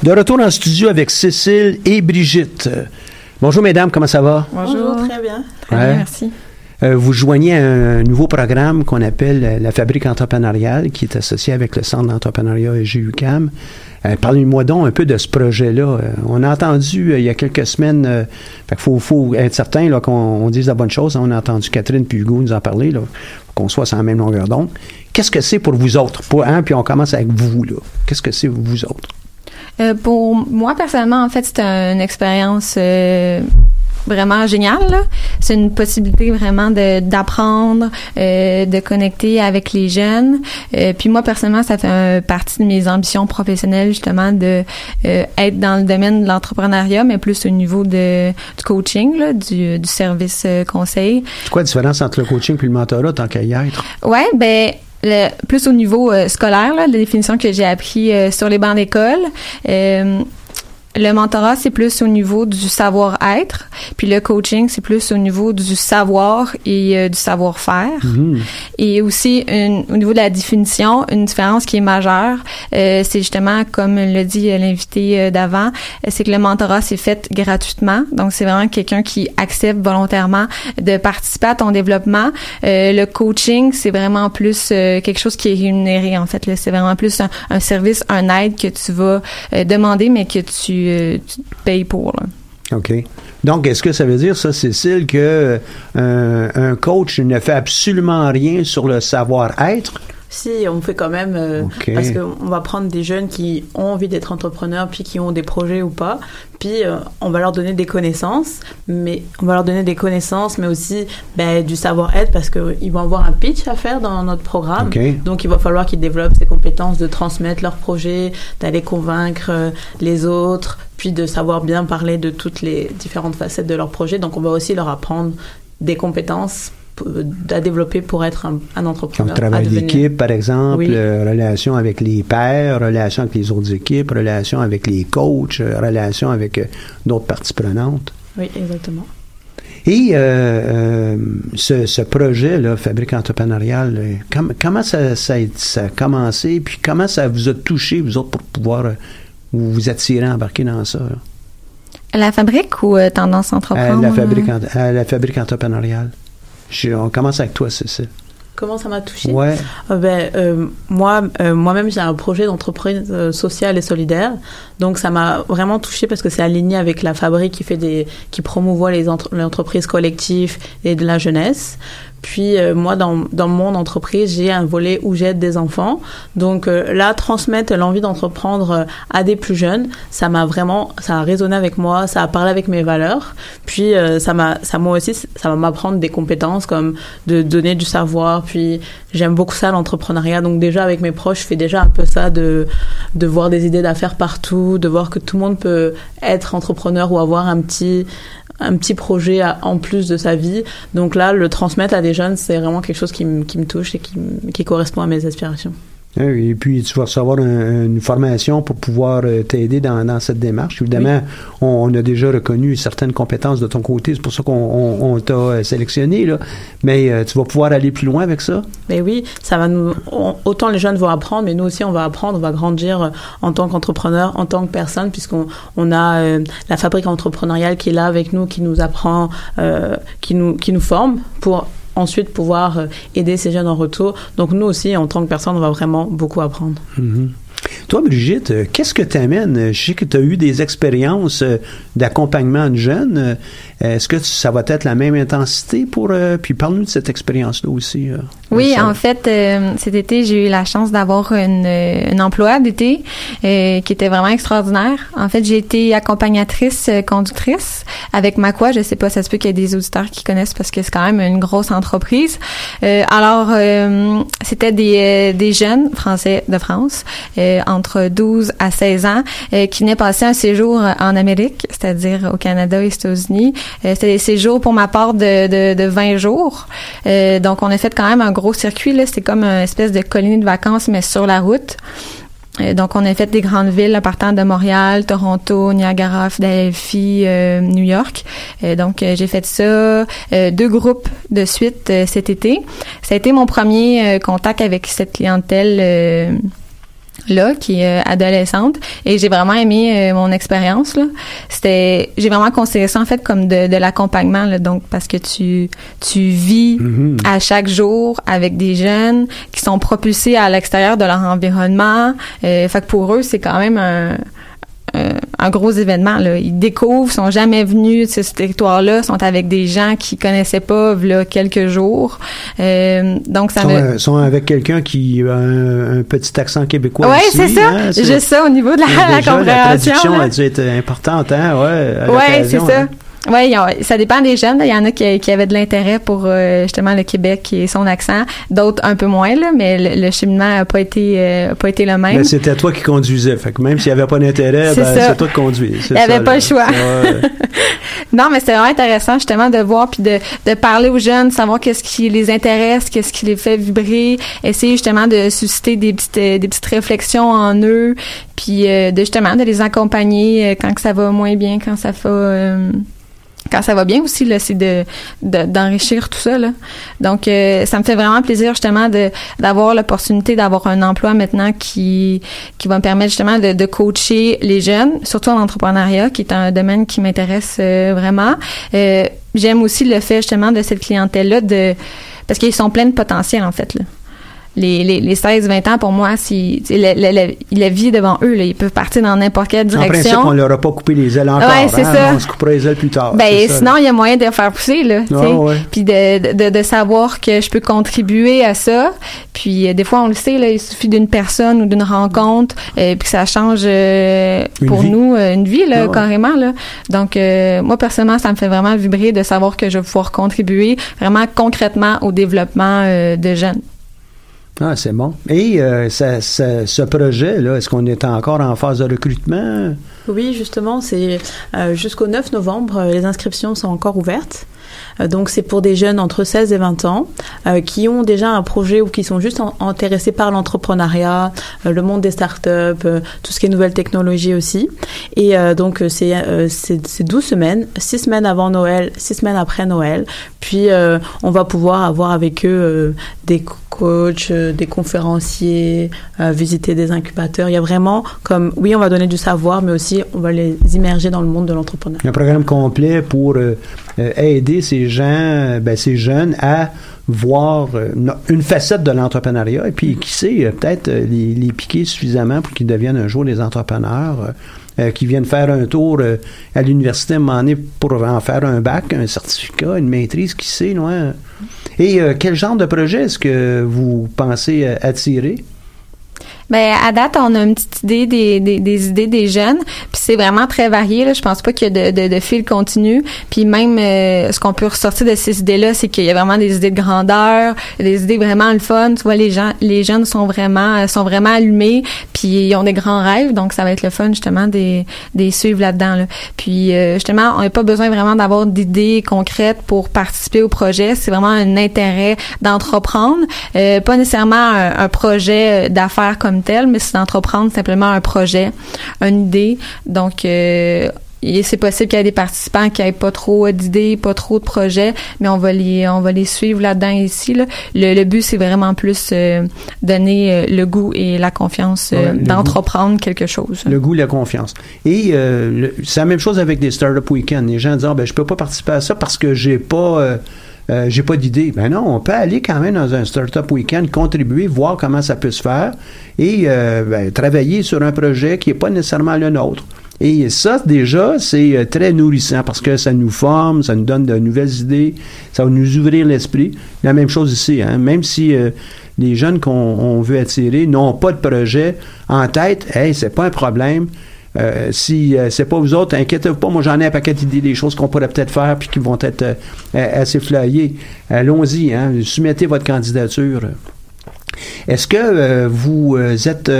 De retour en studio avec Cécile et Brigitte. Bonjour mesdames, comment ça va? Bonjour, très bien. Très Ouais. bien, merci. Euh, vous joignez à un nouveau programme qu'on appelle euh, la Fabrique entrepreneuriale, qui est associé avec le Centre d'entrepreneuriat EGUCAM. Euh, Parlez-moi donc un peu de ce projet-là. Euh, on a entendu euh, il y a quelques semaines, euh, fait qu'il faut, faut être certain qu'on on dise la bonne chose. hein. On a entendu Catherine puis Hugo nous en parler, qu'on soit sur la même longueur d'onde. Qu'est-ce que c'est pour vous autres? Pour, hein, puis on commence avec vous. là. Qu'est-ce que c'est vous autres? Euh, pour moi, personnellement, en fait, c'est une expérience euh, vraiment géniale. C'est une possibilité vraiment de d'apprendre, euh, de connecter avec les jeunes. Euh, puis moi, personnellement, ça fait un- partie de mes ambitions professionnelles, justement, de euh, être dans le domaine de l'entrepreneuriat, mais plus au niveau de, du coaching, là, du, du service euh, conseil. C'est quoi la différence entre le coaching et le mentorat tant qu'à y être? Ouais, ben le, plus au niveau euh, scolaire, là, la définition que j'ai appris euh, sur les bancs d'école. Le mentorat, c'est plus au niveau du savoir-être, puis le coaching, c'est plus au niveau du savoir et euh, du savoir-faire. Et aussi, une- au niveau de la définition, une différence qui est majeure, euh, c'est justement, comme le dit euh, l'invité euh, d'avant, c'est que le mentorat, c'est fait gratuitement. Donc, c'est vraiment quelqu'un qui accepte volontairement de participer à ton développement. Euh, le coaching, c'est vraiment plus euh, quelque chose qui est rémunéré, en fait. C'est vraiment plus un, un service, un aide que tu vas demander, mais que tu, euh, tu pour. là. OK. Donc, est-ce que ça veut dire, ça, Cécile, que euh, un coach ne fait absolument rien sur le savoir-être? Si, on fait quand même, euh, Ok. parce qu'on va prendre des jeunes qui ont envie d'être entrepreneurs, puis qui ont des projets ou pas, puis euh, on va leur donner des connaissances, mais on va leur donner des connaissances, mais aussi ben, du savoir-être, parce qu'ils vont avoir un pitch à faire dans notre programme. Donc il va falloir qu'ils développent ces compétences de transmettre leurs projets, d'aller convaincre euh, les autres, puis de savoir bien parler de toutes les différentes facettes de leur projet. Donc on va aussi leur apprendre des compétences à développer pour être un, un entrepreneur. Comme travail devenir. d'équipe, par exemple, Oui. euh, relation avec les pairs, relation avec les autres équipes, relation avec les coachs, euh, relation avec euh, d'autres parties prenantes. Oui, exactement. Et euh, euh, ce, ce projet-là, Fabrique entrepreneuriale, com- comment ça, ça, a- ça a commencé, puis comment ça vous a touché, vous autres, pour pouvoir euh, vous, vous attirer, embarquer dans ça? là? La fabrique ou euh, tendance À entreprendre? la, fabrique, en- à la fabrique entrepreneuriale. Je- on commence avec toi, Cécile. Comment ça m'a touché Ouais. Euh, ben, euh, moi, euh, moi-même, j'ai un projet d'entreprise sociale et solidaire. Donc, ça m'a vraiment touché parce que c'est aligné avec la fabrique qui fait des, qui promouvoit les, entre- les entreprises collectives et de la jeunesse. Puis, euh, moi, dans, dans mon entreprise, j'ai un volet où j'aide des enfants. Donc, euh, là, transmettre l'envie d'entreprendre euh, à des plus jeunes, ça m'a vraiment, ça a résonné avec moi, ça a parlé avec mes valeurs. Puis, euh, ça m'a, ça moi aussi, ça va m'apprendre des compétences comme de donner du savoir. Puis, j'aime beaucoup ça, l'entrepreneuriat. Donc, déjà, avec mes proches, je fais déjà un peu ça de, de voir des idées d'affaires partout, de voir que tout le monde peut être entrepreneur ou avoir un petit, un petit projet en plus de sa vie. Donc là, le transmettre à des jeunes, c'est vraiment quelque chose qui, me- qui me touche et qui, qui correspond à mes aspirations. Oui, Et puis, tu vas recevoir un- une formation pour pouvoir euh, t'aider dans, dans cette démarche. Évidemment, on, on a déjà reconnu certaines compétences de ton côté. C'est pour ça qu'on on, on t'a euh, sélectionné. Là. Mais euh, tu vas pouvoir aller plus loin avec ça? Mais oui, ça va nous. on- autant les jeunes vont apprendre, mais nous aussi on va apprendre, on va grandir en tant qu'entrepreneur, en tant que personne, puisqu'on on a euh, la fabrique entrepreneuriale qui est là avec nous, qui nous apprend, euh, qui nous qui nous forme pour ensuite pouvoir euh, aider ces jeunes en retour. Donc nous aussi, en tant que personne, on va vraiment beaucoup apprendre. Mhm. Toi, Brigitte, euh, qu'est-ce que t'amènes? Je sais que tu as eu des expériences euh, d'accompagnement de jeunes. Est-ce que ça va être la même intensité pour... euh, puis parle-nous de cette expérience-là aussi. euh. Oui, en fait, euh, cet été, j'ai eu la chance d'avoir une, euh, un emploi d'été euh, qui était vraiment extraordinaire. En fait, j'ai été accompagnatrice euh, conductrice avec Macquoi. Je sais pas, ça se peut qu'il y ait des auditeurs qui connaissent parce que c'est quand même une grosse entreprise. Euh, alors, euh, c'était des, euh, des jeunes français de France euh, entre 12 à 16 ans euh, qui venaient passer un séjour en Amérique, c'est-à-dire au Canada et aux États-Unis. Euh, c'était des séjours pour ma part de, de, de 20 jours. Euh, donc, on a fait quand même un gros circuit. Là. C'était comme une espèce de colonie de vacances, mais sur la route. Euh, donc, on a fait des grandes villes en partant de Montréal, Toronto, Niagara, Philadelphie, euh, New York. Euh, donc, j'ai fait ça, deux groupes de suite cet été. Ça a été mon premier contact avec cette clientèle là qui est euh, adolescente. Et j'ai vraiment aimé euh, mon expérience là. C'était j'ai vraiment considéré ça en fait comme de, de l'accompagnement là, donc parce que tu tu vis Mhm. à chaque jour avec des jeunes qui sont propulsés à l'extérieur de leur environnement. Euh, fait que pour eux c'est quand même un un- un gros événement là. Ils découvrent, sont jamais venus de ce territoire-là, sont avec des gens qui connaissaient pas là quelques jours. Euh, donc ça sont, me euh, sont avec quelqu'un qui a un, un petit accent québécois aussi, c'est ça. hein, Juste ça au niveau de la, Déjà, la compréhension. traduction là. a dû être importante, hein, ouais. à Ouais, c'est ça. hein. Ont- ça dépend des jeunes. Il y en a qui, qui avaient de l'intérêt pour euh, justement le Québec et son accent, d'autres un peu moins là, mais le, le cheminement a pas été euh, pas été le même. Mais c'était toi qui conduisais. Fait que même s'il n'y avait pas d'intérêt, C'est ben, c'est toi qui conduis. Il n'y avait pas le choix. Ouais. non, mais c'était vraiment intéressant justement de voir puis de, de parler aux jeunes, savoir qu'est-ce qui les intéresse, qu'est-ce qui les fait vibrer, essayer justement de susciter des petites euh, des petites réflexions en eux, puis euh, de justement de les accompagner euh, quand que ça va moins bien, quand ça va euh, quand ça va bien aussi là c'est de de- d'enrichir tout ça donc euh, ça me fait vraiment plaisir justement de d'avoir l'opportunité d'avoir un emploi maintenant qui va me permettre justement de, coacher les jeunes surtout en entrepreneuriat qui est un domaine qui m'intéresse euh, vraiment. Euh, j'aime aussi le fait justement de cette clientèle là de parce qu'ils sont pleins de potentiel en fait les, les, les 16-20 ans, pour moi, si, la, la, la, la, vie devant eux, là, ils peuvent partir dans n'importe quelle direction. En principe, on leur a pas coupé les ailes encore. Ouais, c'est hein? ça. On se coupera les ailes plus tard. Ben, ça, sinon, il y a moyen de faire pousser, là. Ouais. Puis de, de, de, savoir que je peux contribuer à ça. Puis euh, des fois, on le sait, là, il suffit d'une personne ou d'une rencontre, euh, puis que ça change euh, pour vie. nous euh, une vie, là, carrément, là. Donc, euh, moi, personnellement, ça me fait vraiment vibrer de savoir que je vais pouvoir contribuer vraiment concrètement au développement euh, de jeunes. Ah, c'est bon. Et euh, ça, ce projet-là, est-ce qu'on est encore en phase de recrutement? Oui, justement, c'est euh, jusqu'au 9 novembre, euh, les inscriptions sont encore ouvertes. Euh, donc, c'est pour des jeunes entre 16 et 20 ans euh, qui ont déjà un projet ou qui sont juste intéressés par l'entrepreneuriat, euh, le monde des startups, tout ce qui est nouvelles technologies aussi. Et donc, c'est c'est c'est 12 semaines, 6 semaines avant Noël, 6 semaines après Noël. Puis, on va pouvoir avoir avec eux des co- coachs, des conférenciers, visiter des incubateurs. Il y a vraiment comme, oui, on va donner du savoir, mais aussi on va les immerger dans le monde de l'entrepreneuriat. Un programme complet pour aider ces gens, ben, ces jeunes à voir euh, une facette de l'entrepreneuriat et puis qui sait euh, peut-être euh, les, piquer suffisamment pour qu'ils deviennent un jour des entrepreneurs euh, qui viennent faire un tour à l'université à un moment donné pour en faire un bac, un certificat, une maîtrise, qui sait, non? Et euh, quel genre de projet est-ce que vous pensez attirer? Ben à date, on a une petite idée des, des, des idées des jeunes, puis c'est vraiment très varié. Là. Je pense pas qu'il y a de, de, de fil continu. Puis même euh, ce qu'on peut ressortir de ces idées-là, c'est qu'il y a vraiment des idées de grandeur, des idées vraiment le fun. Tu vois, les gens, les jeunes sont vraiment euh, sont vraiment allumés, puis ils ont des grands rêves, donc ça va être le fun justement des des suivre là-dedans. Là. Puis euh, justement, on n'a pas besoin vraiment d'avoir d'idées concrètes pour participer au projet. C'est vraiment un intérêt d'entreprendre, euh, pas nécessairement un, un projet euh, d'affaires comme tel, mais c'est d'entreprendre simplement un projet, une idée. Donc euh, et c'est possible qu'il y ait des participants qui n'aient pas trop d'idées, pas trop de projets, mais on va les on va les suivre là-dedans ici. Là. Le, le but c'est vraiment plus euh, donner euh, le goût et la confiance euh, Ouais, d'entreprendre quelque chose. Le goût, la confiance. Et c'est la même chose avec des Startup Weekend. Les gens disent ah, ben, je peux pas participer à ça parce que j'ai pas. Euh, j'ai pas d'idée. Ben non, on peut aller quand même dans un Startup Weekend, contribuer, voir comment ça peut se faire et euh, ben, travailler sur un projet qui n'est pas nécessairement le nôtre. Et ça, déjà, c'est euh, très nourrissant parce que ça nous forme, ça nous donne de nouvelles idées, ça va nous ouvrir l'esprit. La même chose ici, hein. même si les jeunes qu'on on veut attirer n'ont pas de projet en tête, hey, c'est pas un problème. Euh, si euh, c'est pas vous autres, inquiétez-vous pas, moi j'en ai un paquet d'idées, des choses qu'on pourrait peut-être faire puis qui vont être euh, euh, assez flyées. Allons-y, hein, soumettez votre candidature. Est-ce que euh, vous êtes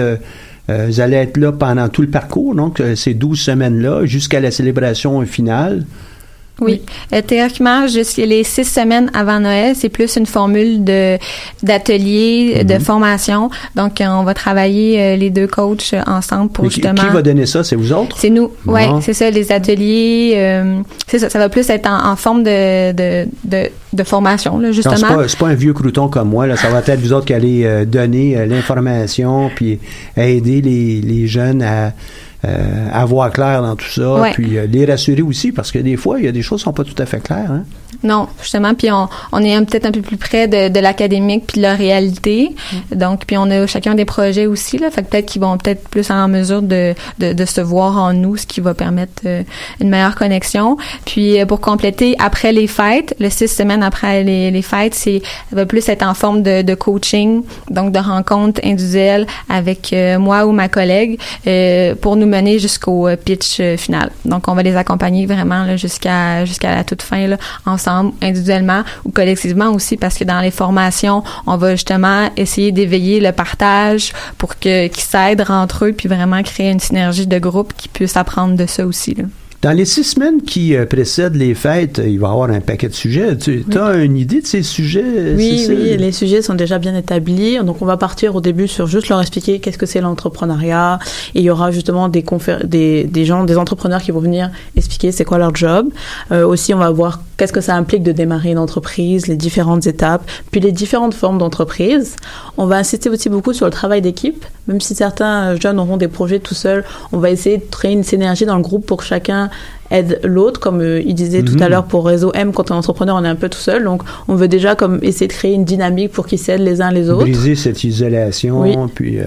vous allez être là pendant tout le parcours, donc ces 12 semaines-là, jusqu'à la célébration finale? Oui. Euh, théoriquement, jusqu'à les six semaines avant Noël, c'est plus une formule de d'atelier, de Mhm. formation. Donc, euh, on va travailler euh, les deux coachs euh, ensemble pour Mais justement. qui va donner ça? C'est vous autres? C'est nous, Bon. ouais, c'est ça, les ateliers, euh, c'est ça, ça va plus être en, en forme de, de, de, de formation, là, justement. c'est pas, pas un vieux crouton comme moi. Là. Ça va être vous autres qui allez euh, donner euh, l'information puis aider les, les jeunes à, euh, à voir clair dans tout ça, Ouais. puis euh, les rassurer aussi, parce que des fois, il y a des choses qui sont pas tout à fait claires. Hein? Non, justement, puis on, on est peut-être un peu plus près de, de l'académique puis de la réalité. Donc, puis on a chacun des projets aussi, là. Fait que peut-être qu'ils vont peut-être plus en mesure de, de, de se voir en nous, ce qui va permettre euh, une meilleure connexion. Puis euh, pour compléter, après les fêtes, le six semaines après les, les fêtes, c'est ça va plus être en forme de, de coaching, donc de rencontres individuelles avec euh, moi ou ma collègue euh, pour nous jusqu'au euh, pitch euh, final. Donc, on va les accompagner vraiment jusqu'à la toute fin ensemble, individuellement ou collectivement aussi, parce que dans les formations, on va justement essayer d'éveiller le partage pour que qu'ils s'aident entre eux, puis vraiment créer une synergie de groupe qui puisse apprendre de ça aussi. Dans les six semaines qui euh, précèdent les fêtes, il va y avoir un paquet de sujets. Tu as une idée de ces sujets? Oui, oui, les sujets sont déjà bien établis. Donc, on va partir au début sur juste leur expliquer qu'est-ce que c'est l'entrepreneuriat. Et il y aura justement des, des, des gens, des entrepreneurs qui vont venir expliquer c'est quoi leur job. Euh, aussi, on va voir qu'est-ce que ça implique de démarrer une entreprise, les différentes étapes, puis les différentes formes d'entreprise. On va insister aussi beaucoup sur le travail d'équipe. Même si certains jeunes auront des projets tout seuls, on va essayer de créer une synergie dans le groupe pour que chacun aide l'autre, comme euh, il disait tout à Mhm. l'heure pour Réseau M, quand on est entrepreneur, on est un peu tout seul. Donc, on veut déjà comme essayer de créer une dynamique pour qu'ils s'aident les uns les autres. Briser cette isolation, Oui. puis euh,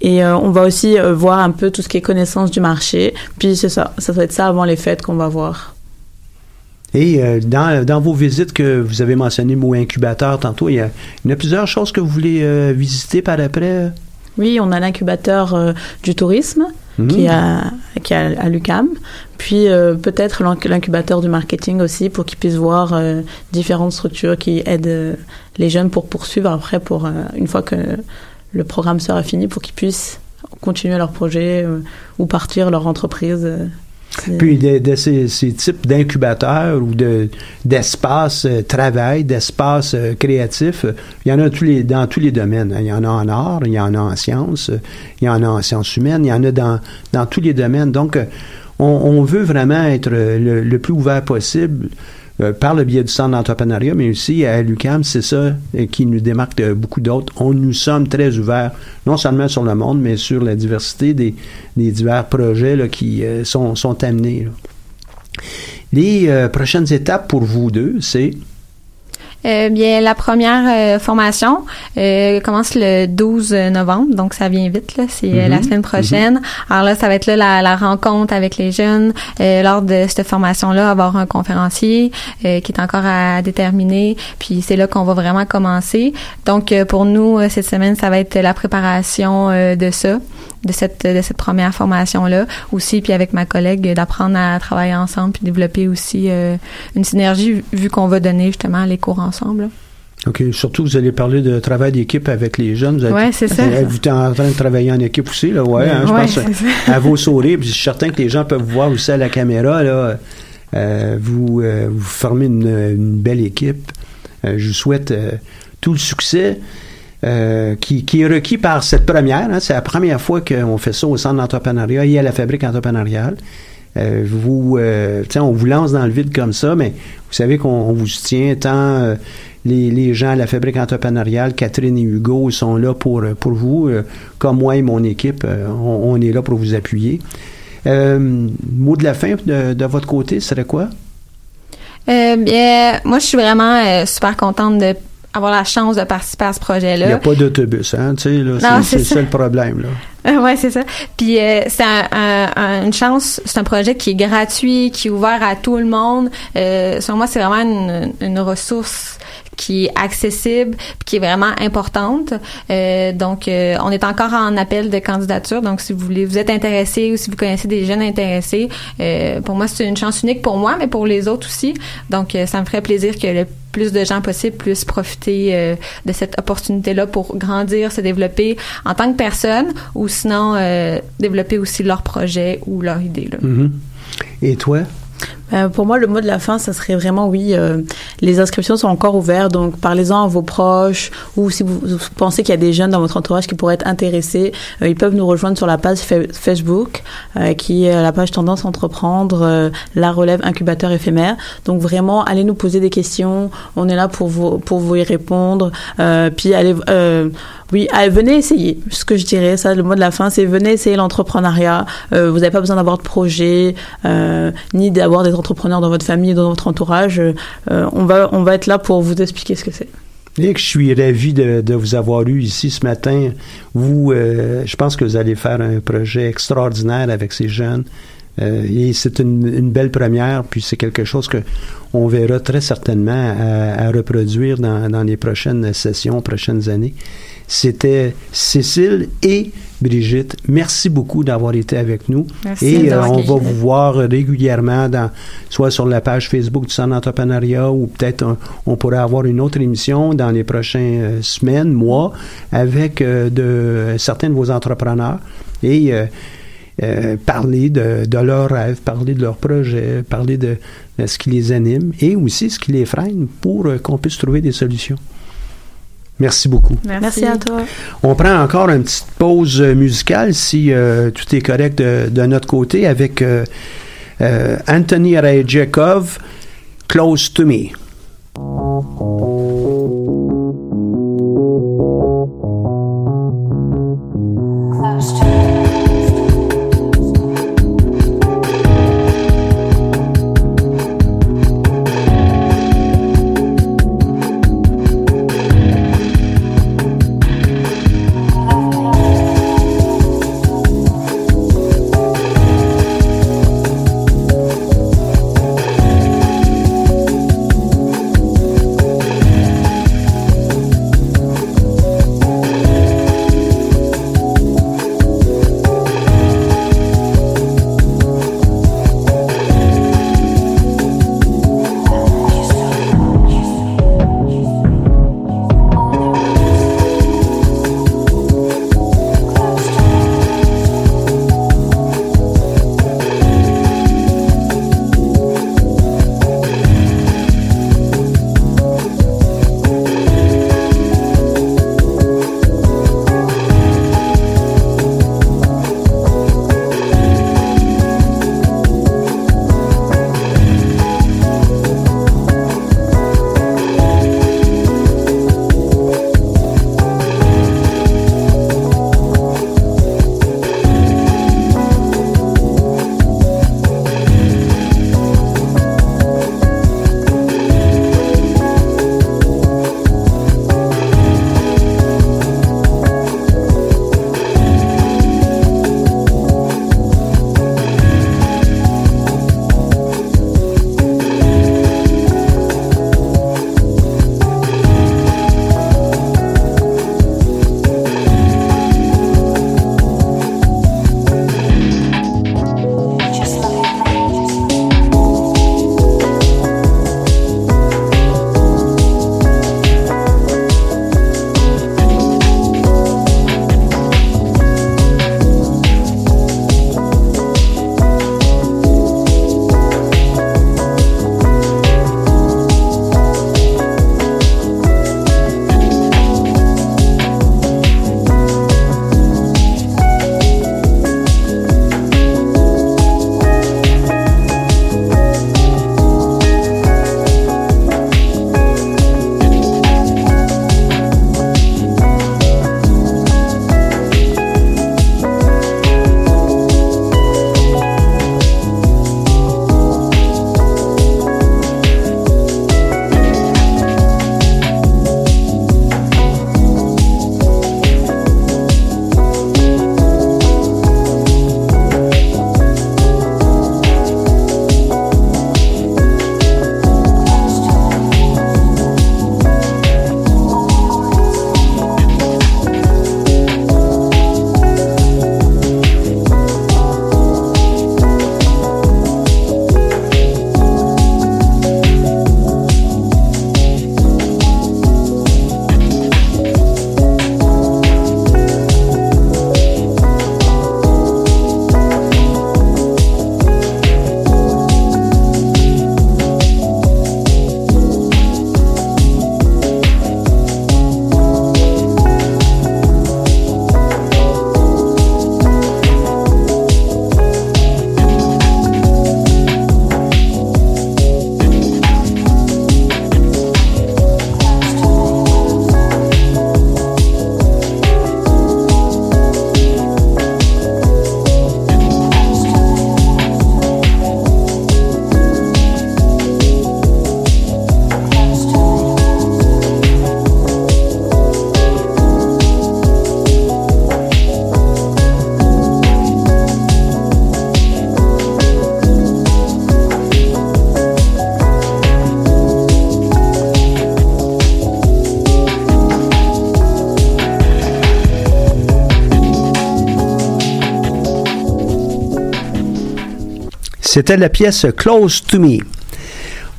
Et euh, on va aussi voir un peu tout ce qui est connaissance du marché. Puis c'est ça, ça doit être ça avant les fêtes qu'on va voir. Et euh, dans, dans vos visites que vous avez mentionné le mot incubateur tantôt, il y a, il y a plusieurs choses que vous voulez euh, visiter par après? Oui, on a l'incubateur euh, du tourisme Qui est à, qui est à, à l'UCAM. Puis euh, peut-être l'inc- l'incubateur du marketing aussi pour qu'ils puissent voir euh, différentes structures qui aident euh, les jeunes pour poursuivre après, pour euh, une fois que le programme sera fini, pour qu'ils puissent continuer leur projet euh, ou partir leur entreprise. Puis de, de ces, ces types d'incubateurs ou de d'espaces euh, travail, d'espaces euh, créatifs, il y en a tous les, dans tous les domaines. Il y en a en art, il y en a en sciences, il y en a en sciences humaines, il y en a dans, dans tous les domaines. Donc, euh, on, on veut vraiment être euh, le, le plus ouvert possible euh, par le biais du centre d'entrepreneuriat, mais aussi à l'UCAM, c'est ça euh, qui nous démarque de beaucoup d'autres. On nous sommes très ouverts, non seulement sur le monde, mais sur la diversité des, divers projets qui euh, sont, amenés. Les prochaines étapes pour vous deux, c'est Euh, bien, la première euh, formation euh, commence le 12 novembre, donc ça vient vite, là. C'est euh, Mhm. la semaine prochaine. Alors là, ça va être là la, la rencontre avec les jeunes. Euh, lors de cette formation-là, avoir un conférencier euh, qui est encore à déterminer. Puis c'est là qu'on va vraiment commencer. Donc euh, pour nous, euh, cette semaine, ça va être la préparation euh, de ça, de cette de cette première formation-là. Aussi, puis avec ma collègue, d'apprendre à travailler ensemble puis développer aussi euh, une synergie vu qu'on va donner justement les cours ensemble. là. OK. Surtout, vous allez parler de travail d'équipe avec les jeunes. Vous êtes, Ouais, c'est ça. Vous êtes en train de travailler en équipe aussi, là, ouais. hein, je Ouais, pense à vos sourires. Puis je suis certain que les gens peuvent vous voir aussi à la caméra, là. Euh, vous, euh, vous formez une, une belle équipe. Euh, je vous souhaite tout le succès. Euh, qui, qui est requis par cette première. hein. c'est la première fois qu'on fait ça au centre d'entrepreneuriat et à la fabrique entrepreneuriale. Euh, vous, euh, on vous lance dans le vide comme ça, mais vous savez qu'on on vous soutient tant euh, les, les gens à la fabrique entrepreneuriale, Catherine et Hugo sont là pour, euh, pour vous, comme moi et mon équipe, on, on est là pour vous appuyer. Mot de la fin de, de votre côté, ce serait quoi? Bien, moi, je suis vraiment super contente de avoir la chance de participer à ce Il projet-là. n'y a pas d'autobus, hein? Tu sais, là, c'est ça ça. le problème, là. Ouais, c'est ça. Puis euh, c'est un- un- un- une chance, c'est un projet qui est gratuit, qui est ouvert à tout le monde. Euh, selon moi, c'est vraiment une, une ressource qui est accessible, qui est vraiment importante. Euh, donc, euh, on est encore en appel de candidature. Donc, si vous voulez, vous êtes intéressé ou si vous connaissez des jeunes intéressés, euh, pour moi, c'est une chance unique pour moi, mais pour les autres aussi. Donc, euh, ça me ferait plaisir que le plus de gens possible puissent profiter euh, de cette opportunité-là pour grandir, se développer en tant que personne ou sinon euh, développer aussi leur projet ou leur idée. Là. Mhm. Et toi? Euh, pour moi, le mot de la fin, ça serait vraiment oui. euh, les inscriptions sont encore ouvertes, donc parlez-en à vos proches ou si vous, pensez qu'il y a des jeunes dans votre entourage qui pourraient être intéressés, euh, ils peuvent nous rejoindre sur la page fa- Facebook euh, qui est la page Tendance Entreprendre, euh, la relève incubateur éphémère. Donc vraiment, allez nous poser des questions. On est là pour vous pour vous y répondre. Puis allez oui, allez, venez essayer. Ce que je dirais, ça, le mot de la fin, c'est venez essayer l'entrepreneuriat. Euh, vous n'avez pas besoin d'avoir de projet, euh, ni d'avoir des entrepreneurs dans votre famille, dans votre entourage. Euh, on va, on va être là pour vous expliquer ce que c'est. Que je suis ravi de, vous avoir eu ici ce matin. Vous, je pense que vous allez faire un projet extraordinaire avec ces jeunes. Et c'est une, belle première, puis c'est quelque chose que on verra très certainement à, à reproduire dans, dans les prochaines sessions, prochaines années. C'était Cécile et Brigitte. Merci beaucoup d'avoir été avec nous. Merci et euh, on va vous voir régulièrement, dans, soit sur la page Facebook du Centre d'entrepreneuriat ou peut-être on, pourrait avoir une autre émission dans les prochaines euh, semaines, mois, avec euh, de, certains de vos entrepreneurs et euh, parler de, de leurs rêves, parler de leurs projets, parler de, de ce qui les anime et aussi ce qui les freine pour euh, qu'on puisse trouver des solutions. Merci beaucoup. Merci, à toi. On prend encore une petite pause euh, musicale si euh, tout est correct de, de notre côté avec euh, euh, Anthony Rajekov, Close to Me. C'était la pièce Close to Me.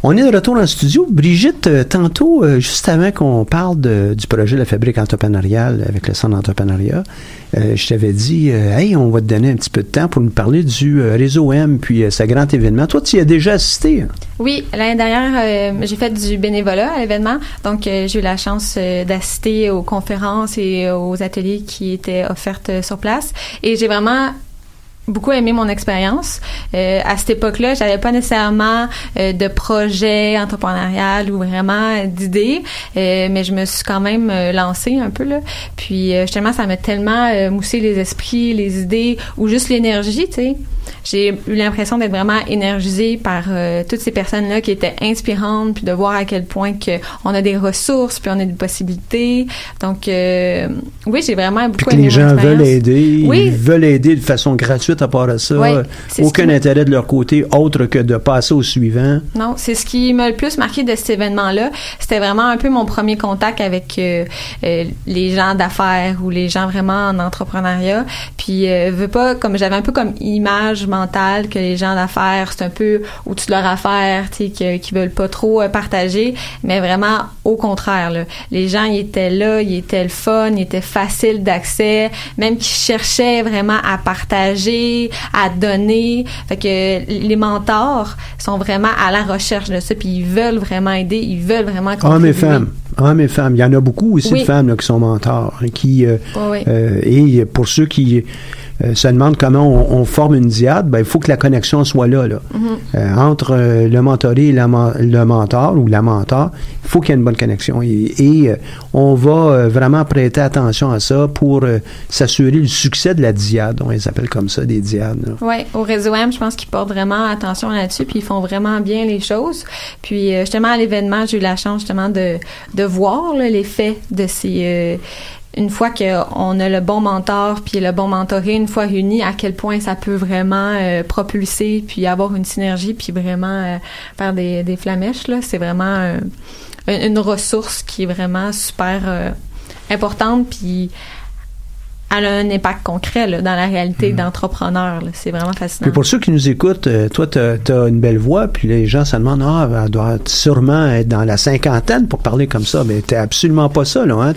On est de retour en studio. Brigitte, euh, tantôt, euh, juste avant qu'on parle du projet de la fabrique entrepreneuriale avec le centre d'entrepreneuriat, euh, je t'avais dit, hey, on va te donner un petit peu de temps pour nous parler du réseau M puis ce grand événement. Toi, tu y as déjà assisté. hein? Oui, l'année dernière, j'ai fait du bénévolat à l'événement. Donc, j'ai eu la chance d'assister aux conférences et aux ateliers qui étaient offertes sur place. Et j'ai vraiment beaucoup aimé mon expérience. Euh, à cette époque-là, j'avais pas nécessairement euh, de projet entrepreneurial ou vraiment d'idées, euh, mais je me suis quand même euh, lancée un peu là. Puis euh, justement, ça m'a tellement euh, moussé les esprits, les idées ou juste l'énergie, tu sais. J'ai eu l'impression d'être vraiment énergisée par euh, toutes ces personnes-là qui étaient inspirantes, puis de voir à quel point que on a des ressources, puis on a des possibilités. Donc, euh, oui, j'ai vraiment beaucoup Puis que aimé les gens veulent aider, Oui. ils veulent aider de façon gratuite à part ça. Oui, Aucun intérêt de leur côté autre que de passer au suivant. Non, c'est ce qui m'a le plus marqué de cet événement-là. C'était vraiment un peu mon premier contact avec euh, euh, les gens d'affaires ou les gens vraiment en entrepreneuriat. Puis, euh, veux pas, comme j'avais un peu comme image mentale que les gens d'affaires, c'est un peu au-dessus de leur affaire, tu sais, qui veulent pas trop euh, partager. Mais vraiment, au contraire, là. Les gens, ils étaient là, ils étaient le fun, ils étaient faciles d'accès, même qui cherchaient vraiment à partager, à donner. Fait que les mentors sont vraiment à la recherche de ça, puis ils veulent vraiment aider, ils veulent vraiment contribuer. Hommes et femmes. Hommes et femmes. Il y en a beaucoup aussi Oui. de femmes là, qui sont mentors. hein, Qui, euh, oui. euh, et pour ceux qui euh, se demandent comment on, on forme une diade, ben, il faut que la connexion soit là. là. Mhm. Euh, entre euh, le mentoré et la le mentor ou la mentor, il faut qu'il y ait une bonne connexion. Et, et, euh, on va vraiment prêter attention à ça pour s'assurer le succès de la diade. On les appelle comme ça, des diades. Oui, au réseau M, je pense qu'ils portent vraiment attention là-dessus, puis ils font vraiment bien les choses. Puis justement à l'événement, j'ai eu la chance justement de, de voir l'effet de ces euh, une fois qu'on a le bon mentor puis le bon mentoré, une fois réunis, à quel point ça peut vraiment euh, propulser puis avoir une synergie puis vraiment euh, faire des, des flamèches là, c'est vraiment une une ressource qui est vraiment super euh, importante puis elle a un impact concret là, dans la réalité d'entrepreneur. là. C'est vraiment fascinant. Puis pour ceux qui nous écoutent, euh, toi, tu as, une belle voix, puis les gens se demandent, ah, elle doit sûrement être dans la cinquantaine pour parler comme ça. Mais t'es absolument pas ça, là. Hein?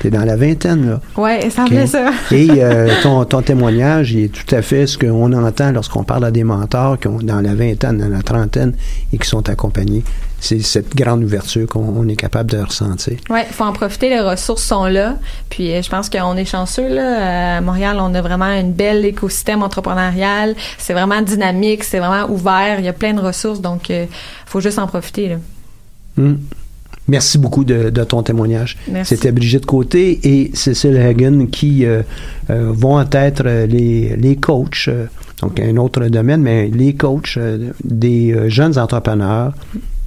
T'es dans la vingtaine, là. Ouais, ça OK? me fait ça. Et euh, ton, ton témoignage il est tout à fait ce qu'on entend lorsqu'on parle à des mentors qui ont dans la vingtaine, dans la trentaine et qui sont accompagnés. C'est cette grande ouverture qu'on on est capable de ressentir. Ouais, faut en profiter. Les ressources sont là. Puis euh, je pense qu'on est chanceux là. À Montréal, on a vraiment un bel écosystème entrepreneurial. C'est vraiment dynamique, c'est vraiment ouvert. Il y a plein de ressources, donc euh, faut juste en profiter. Là. Hmm. Merci beaucoup de, de ton témoignage. C'était Brigitte Côté et Cécile Hagen qui euh, euh, vont être euh, les, les coachs, euh, donc un autre domaine, mais les coachs euh, des euh, jeunes entrepreneurs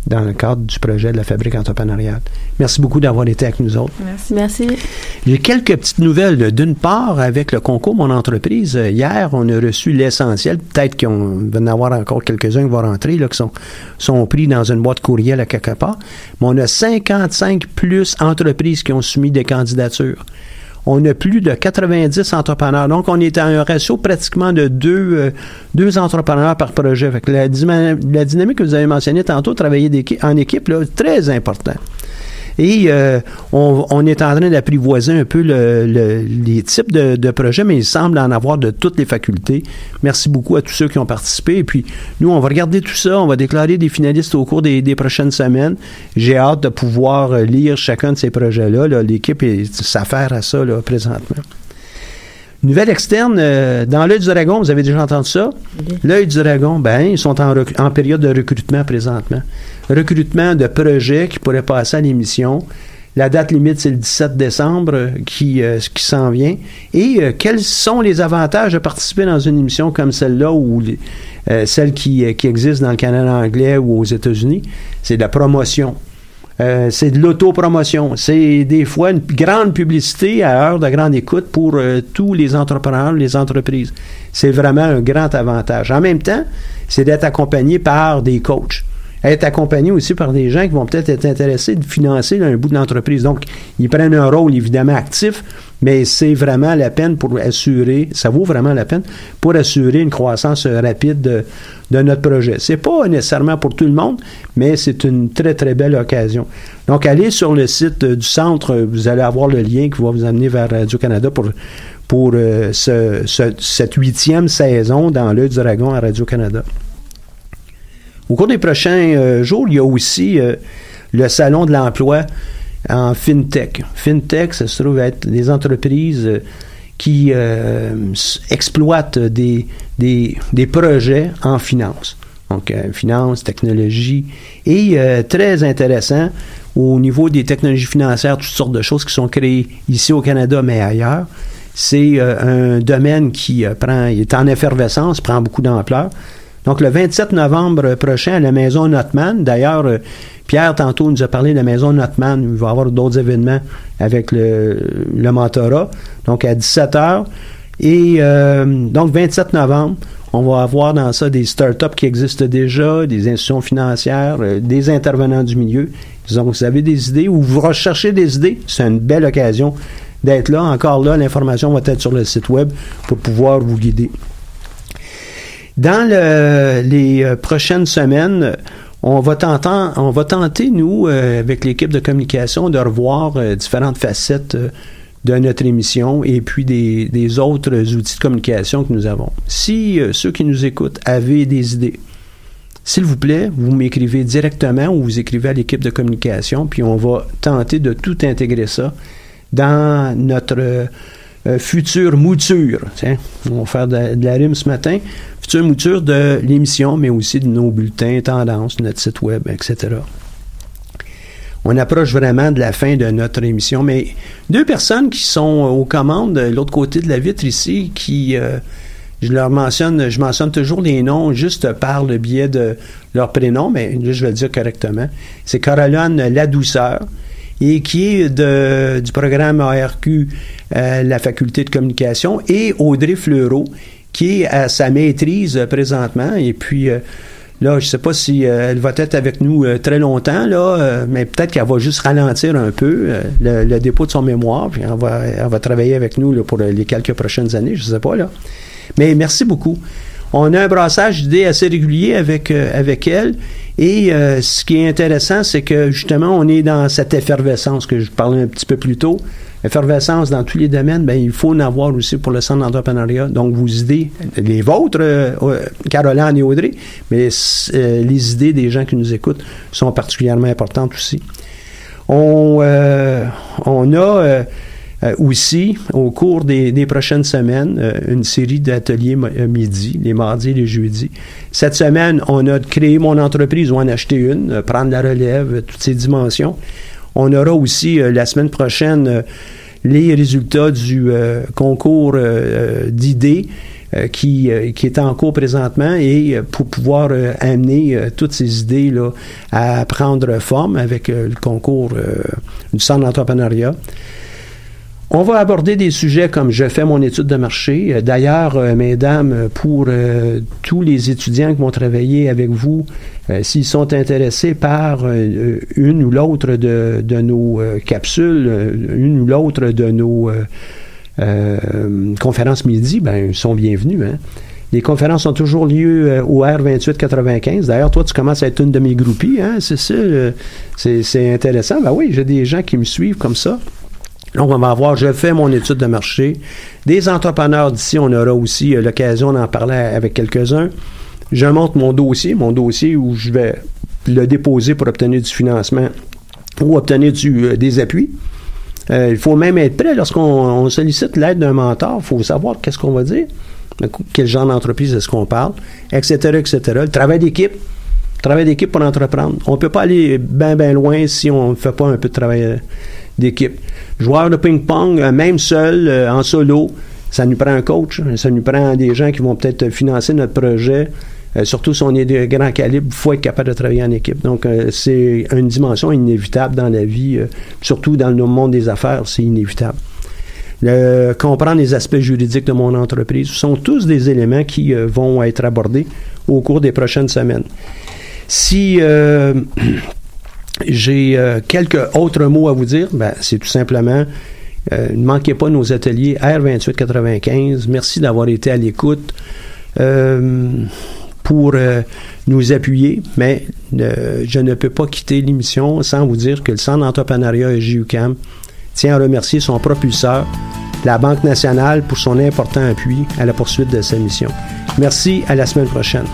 dans le cadre du projet de la fabrique entrepreneuriale. Merci beaucoup d'avoir été avec nous autres. Merci. Merci. J'ai quelques petites nouvelles. D'une part, avec le concours Mon entreprise, euh, hier, on a reçu l'essentiel. Peut-être qu'il va y en avoir encore quelques-uns qui vont rentrer, là, qui sont, sont pris dans une boîte courriel à quelque part. Mais on a 55 plus entreprises qui ont soumis des candidatures. On a plus de 90 entrepreneurs. Donc, on est à un ratio pratiquement de deux, euh, deux entrepreneurs par projet. Fait la, dynamique que vous avez mentionnée tantôt, travailler en équipe, là, très important. Et euh, on, on est en train d'apprivoiser un peu le- le- les types de, de projets, mais il semble en avoir de toutes les facultés. Merci beaucoup à tous ceux qui ont participé. Et puis, nous, on va regarder tout ça. On va déclarer des finalistes au cours des, des prochaines semaines. J'ai hâte de pouvoir euh, lire chacun de ces projets-là. là. L'équipe s'affaire à ça là, présentement. Nouvelle externe, euh, dans l'œil du dragon, vous avez déjà entendu ça? L'œil du dragon, ben, ils sont en période de recrutement présentement. Recrutement de projets qui pourraient passer à l'émission. La date limite, c'est le 17 décembre qui, euh, qui s'en vient. Et euh, quels sont les avantages de participer dans une émission comme celle-là ou euh, celle qui, euh, qui existe dans le Canada anglais ou aux États-Unis? C'est de la promotion. Euh, c'est de l'autopromotion. C'est des fois une grande publicité à heure de grande écoute pour tous les entrepreneurs, les entreprises. C'est vraiment un grand avantage. En même temps, c'est d'être accompagné par des coachs. Être accompagné aussi par des gens qui vont peut-être être intéressés de financer un bout de l'entreprise. Donc, ils prennent un rôle évidemment actif, mais c'est vraiment la peine pour assurer, ça vaut vraiment la peine pour assurer une croissance rapide de, notre projet. C'est pas nécessairement pour tout le monde, mais c'est une très très belle occasion. Donc allez sur le site du centre, vous allez avoir le lien qui va vous amener vers Radio Canada pour pour euh, ce, cette huitième saison dans l'œil du dragon à Radio Canada. Au cours des prochains euh, jours, il y a aussi euh, le salon de l'emploi en FinTech. FinTech, ça se trouve être des entreprises euh, qui exploitent des, des, projets en finance. Donc, finance, technologie. Et très intéressant, au niveau des technologies financières, toutes sortes de choses qui sont créées ici au Canada, mais ailleurs. C'est un domaine qui prend, est en effervescence, prend beaucoup d'ampleur. Donc, le 27 novembre prochain, à la Maison Notman, d'ailleurs, euh, Pierre, tantôt, nous a parlé de la Maison Notman. Il va y avoir d'autres événements avec le, le mentorat. Donc, à 17 h. Et euh, donc, 27 novembre, on va avoir dans ça des startups qui existent déjà, des institutions financières, euh, des intervenants du milieu. Donc, vous avez des idées ou vous recherchez des idées, c'est une belle occasion d'être là. Encore là, l'information va être sur le site web pour pouvoir vous guider. Dans les euh, prochaines semaines, on va, tenter, on va tenter, nous, euh, avec l'équipe de communication, de revoir euh, différentes facettes de notre émission et puis des, autres outils de communication que nous avons. Si ceux qui nous écoutent avaient des idées, s'il vous plaît, vous m'écrivez directement ou vous écrivez à l'équipe de communication, puis on va tenter de tout intégrer ça dans notre future mouture. Tiens, on va faire de la rime ce matin mouture de l'émission, mais aussi de nos bulletins, tendances, notre site web, etc. On approche vraiment de la fin de notre émission, mais deux personnes qui sont aux commandes de l'autre côté de la vitre ici, qui, euh, je leur mentionne, je mentionne toujours les noms juste par le biais de leur prénom, mais je vais le dire correctement. C'est Caroline Ladouceur, et qui est du programme ARQ, euh, la faculté de communication, et Audrey Fleureau, qui est à sa maîtrise euh, présentement. Et puis, euh, là, je sais pas si euh, elle va être avec nous très longtemps, là, mais peut-être qu'elle va juste ralentir un peu le, dépôt de son mémoire, puis elle va, va travailler avec nous pour les quelques prochaines années, je ne sais pas. là. Mais merci beaucoup. On a un brassage d'idées assez régulier avec, avec elle. Et ce qui est intéressant, c'est que justement, on est dans cette effervescence que je parlais un petit peu plus tôt effervescence dans tous les domaines, ben, il faut en avoir aussi pour le centre d'entrepreneuriat. Donc, vos idées, les vôtres, euh, euh, Caroline et Audrey, mais euh, les idées des gens qui nous écoutent sont particulièrement importantes aussi. On, on a aussi, au cours des, des prochaines semaines, une série d'ateliers midi, les mardis et les jeudis. Cette semaine, on a créé mon entreprise ou en acheter une, prendre la relève, toutes ces dimensions. On aura aussi euh, la semaine prochaine euh, les résultats du euh, concours d'idées qui, qui est en cours présentement et pour pouvoir amener toutes ces idées-là à prendre forme avec le concours du centre d'entrepreneuriat. On va aborder des sujets comme je fais mon étude de marché. Euh, d'ailleurs, euh, mesdames, pour euh, tous les étudiants qui vont travailler avec vous, s'ils sont intéressés par une ou l'autre de, nos capsules, une ou l'autre de nos conférences midi, ben, ils sont bienvenus. Hein. Les conférences ont toujours lieu au R2895. D'ailleurs, toi, tu commences à être une de mes groupies, hein, c'est ça. c'est intéressant. Ben oui, j'ai des gens qui me suivent comme ça. Donc, on va avoir, je fais mon étude de marché. Des entrepreneurs d'ici, on aura aussi euh, l'occasion d'en parler avec quelques-uns. Je montre mon dossier, mon dossier où je vais le déposer pour obtenir du financement ou obtenir euh, des appuis. Euh, il faut même être prêt lorsqu'on sollicite l'aide d'un mentor. Il faut savoir qu'est-ce qu'on va dire, quel genre d'entreprise est-ce qu'on parle, etc., etc. Le travail d'équipe, travail d'équipe pour entreprendre. On ne peut pas aller bien, bien loin si on ne fait pas un peu de travail d'équipe. Joueur de ping-pong, euh, même seul, euh, en solo, ça nous prend un coach, ça nous prend des gens qui vont peut-être financer notre projet. Euh, surtout si on est de grand calibre, il faut être capable de travailler en équipe. Donc, c'est une dimension inévitable dans la vie, surtout dans le monde des affaires, c'est inévitable. comprendre les aspects juridiques de mon entreprise sont tous des éléments qui vont être abordés au cours des prochaines semaines. Si j'ai euh, quelques autres mots à vous dire. Ben, c'est tout simplement Euh, ne manquez pas nos ateliers R2895. Merci d'avoir été à l'écoute euh, pour euh, nous appuyer, mais je ne peux pas quitter l'émission sans vous dire que le Centre d'entrepreneuriat JUCAM tient à remercier son propulseur, la Banque nationale, pour son important appui à la poursuite de sa mission. Merci, à la semaine prochaine.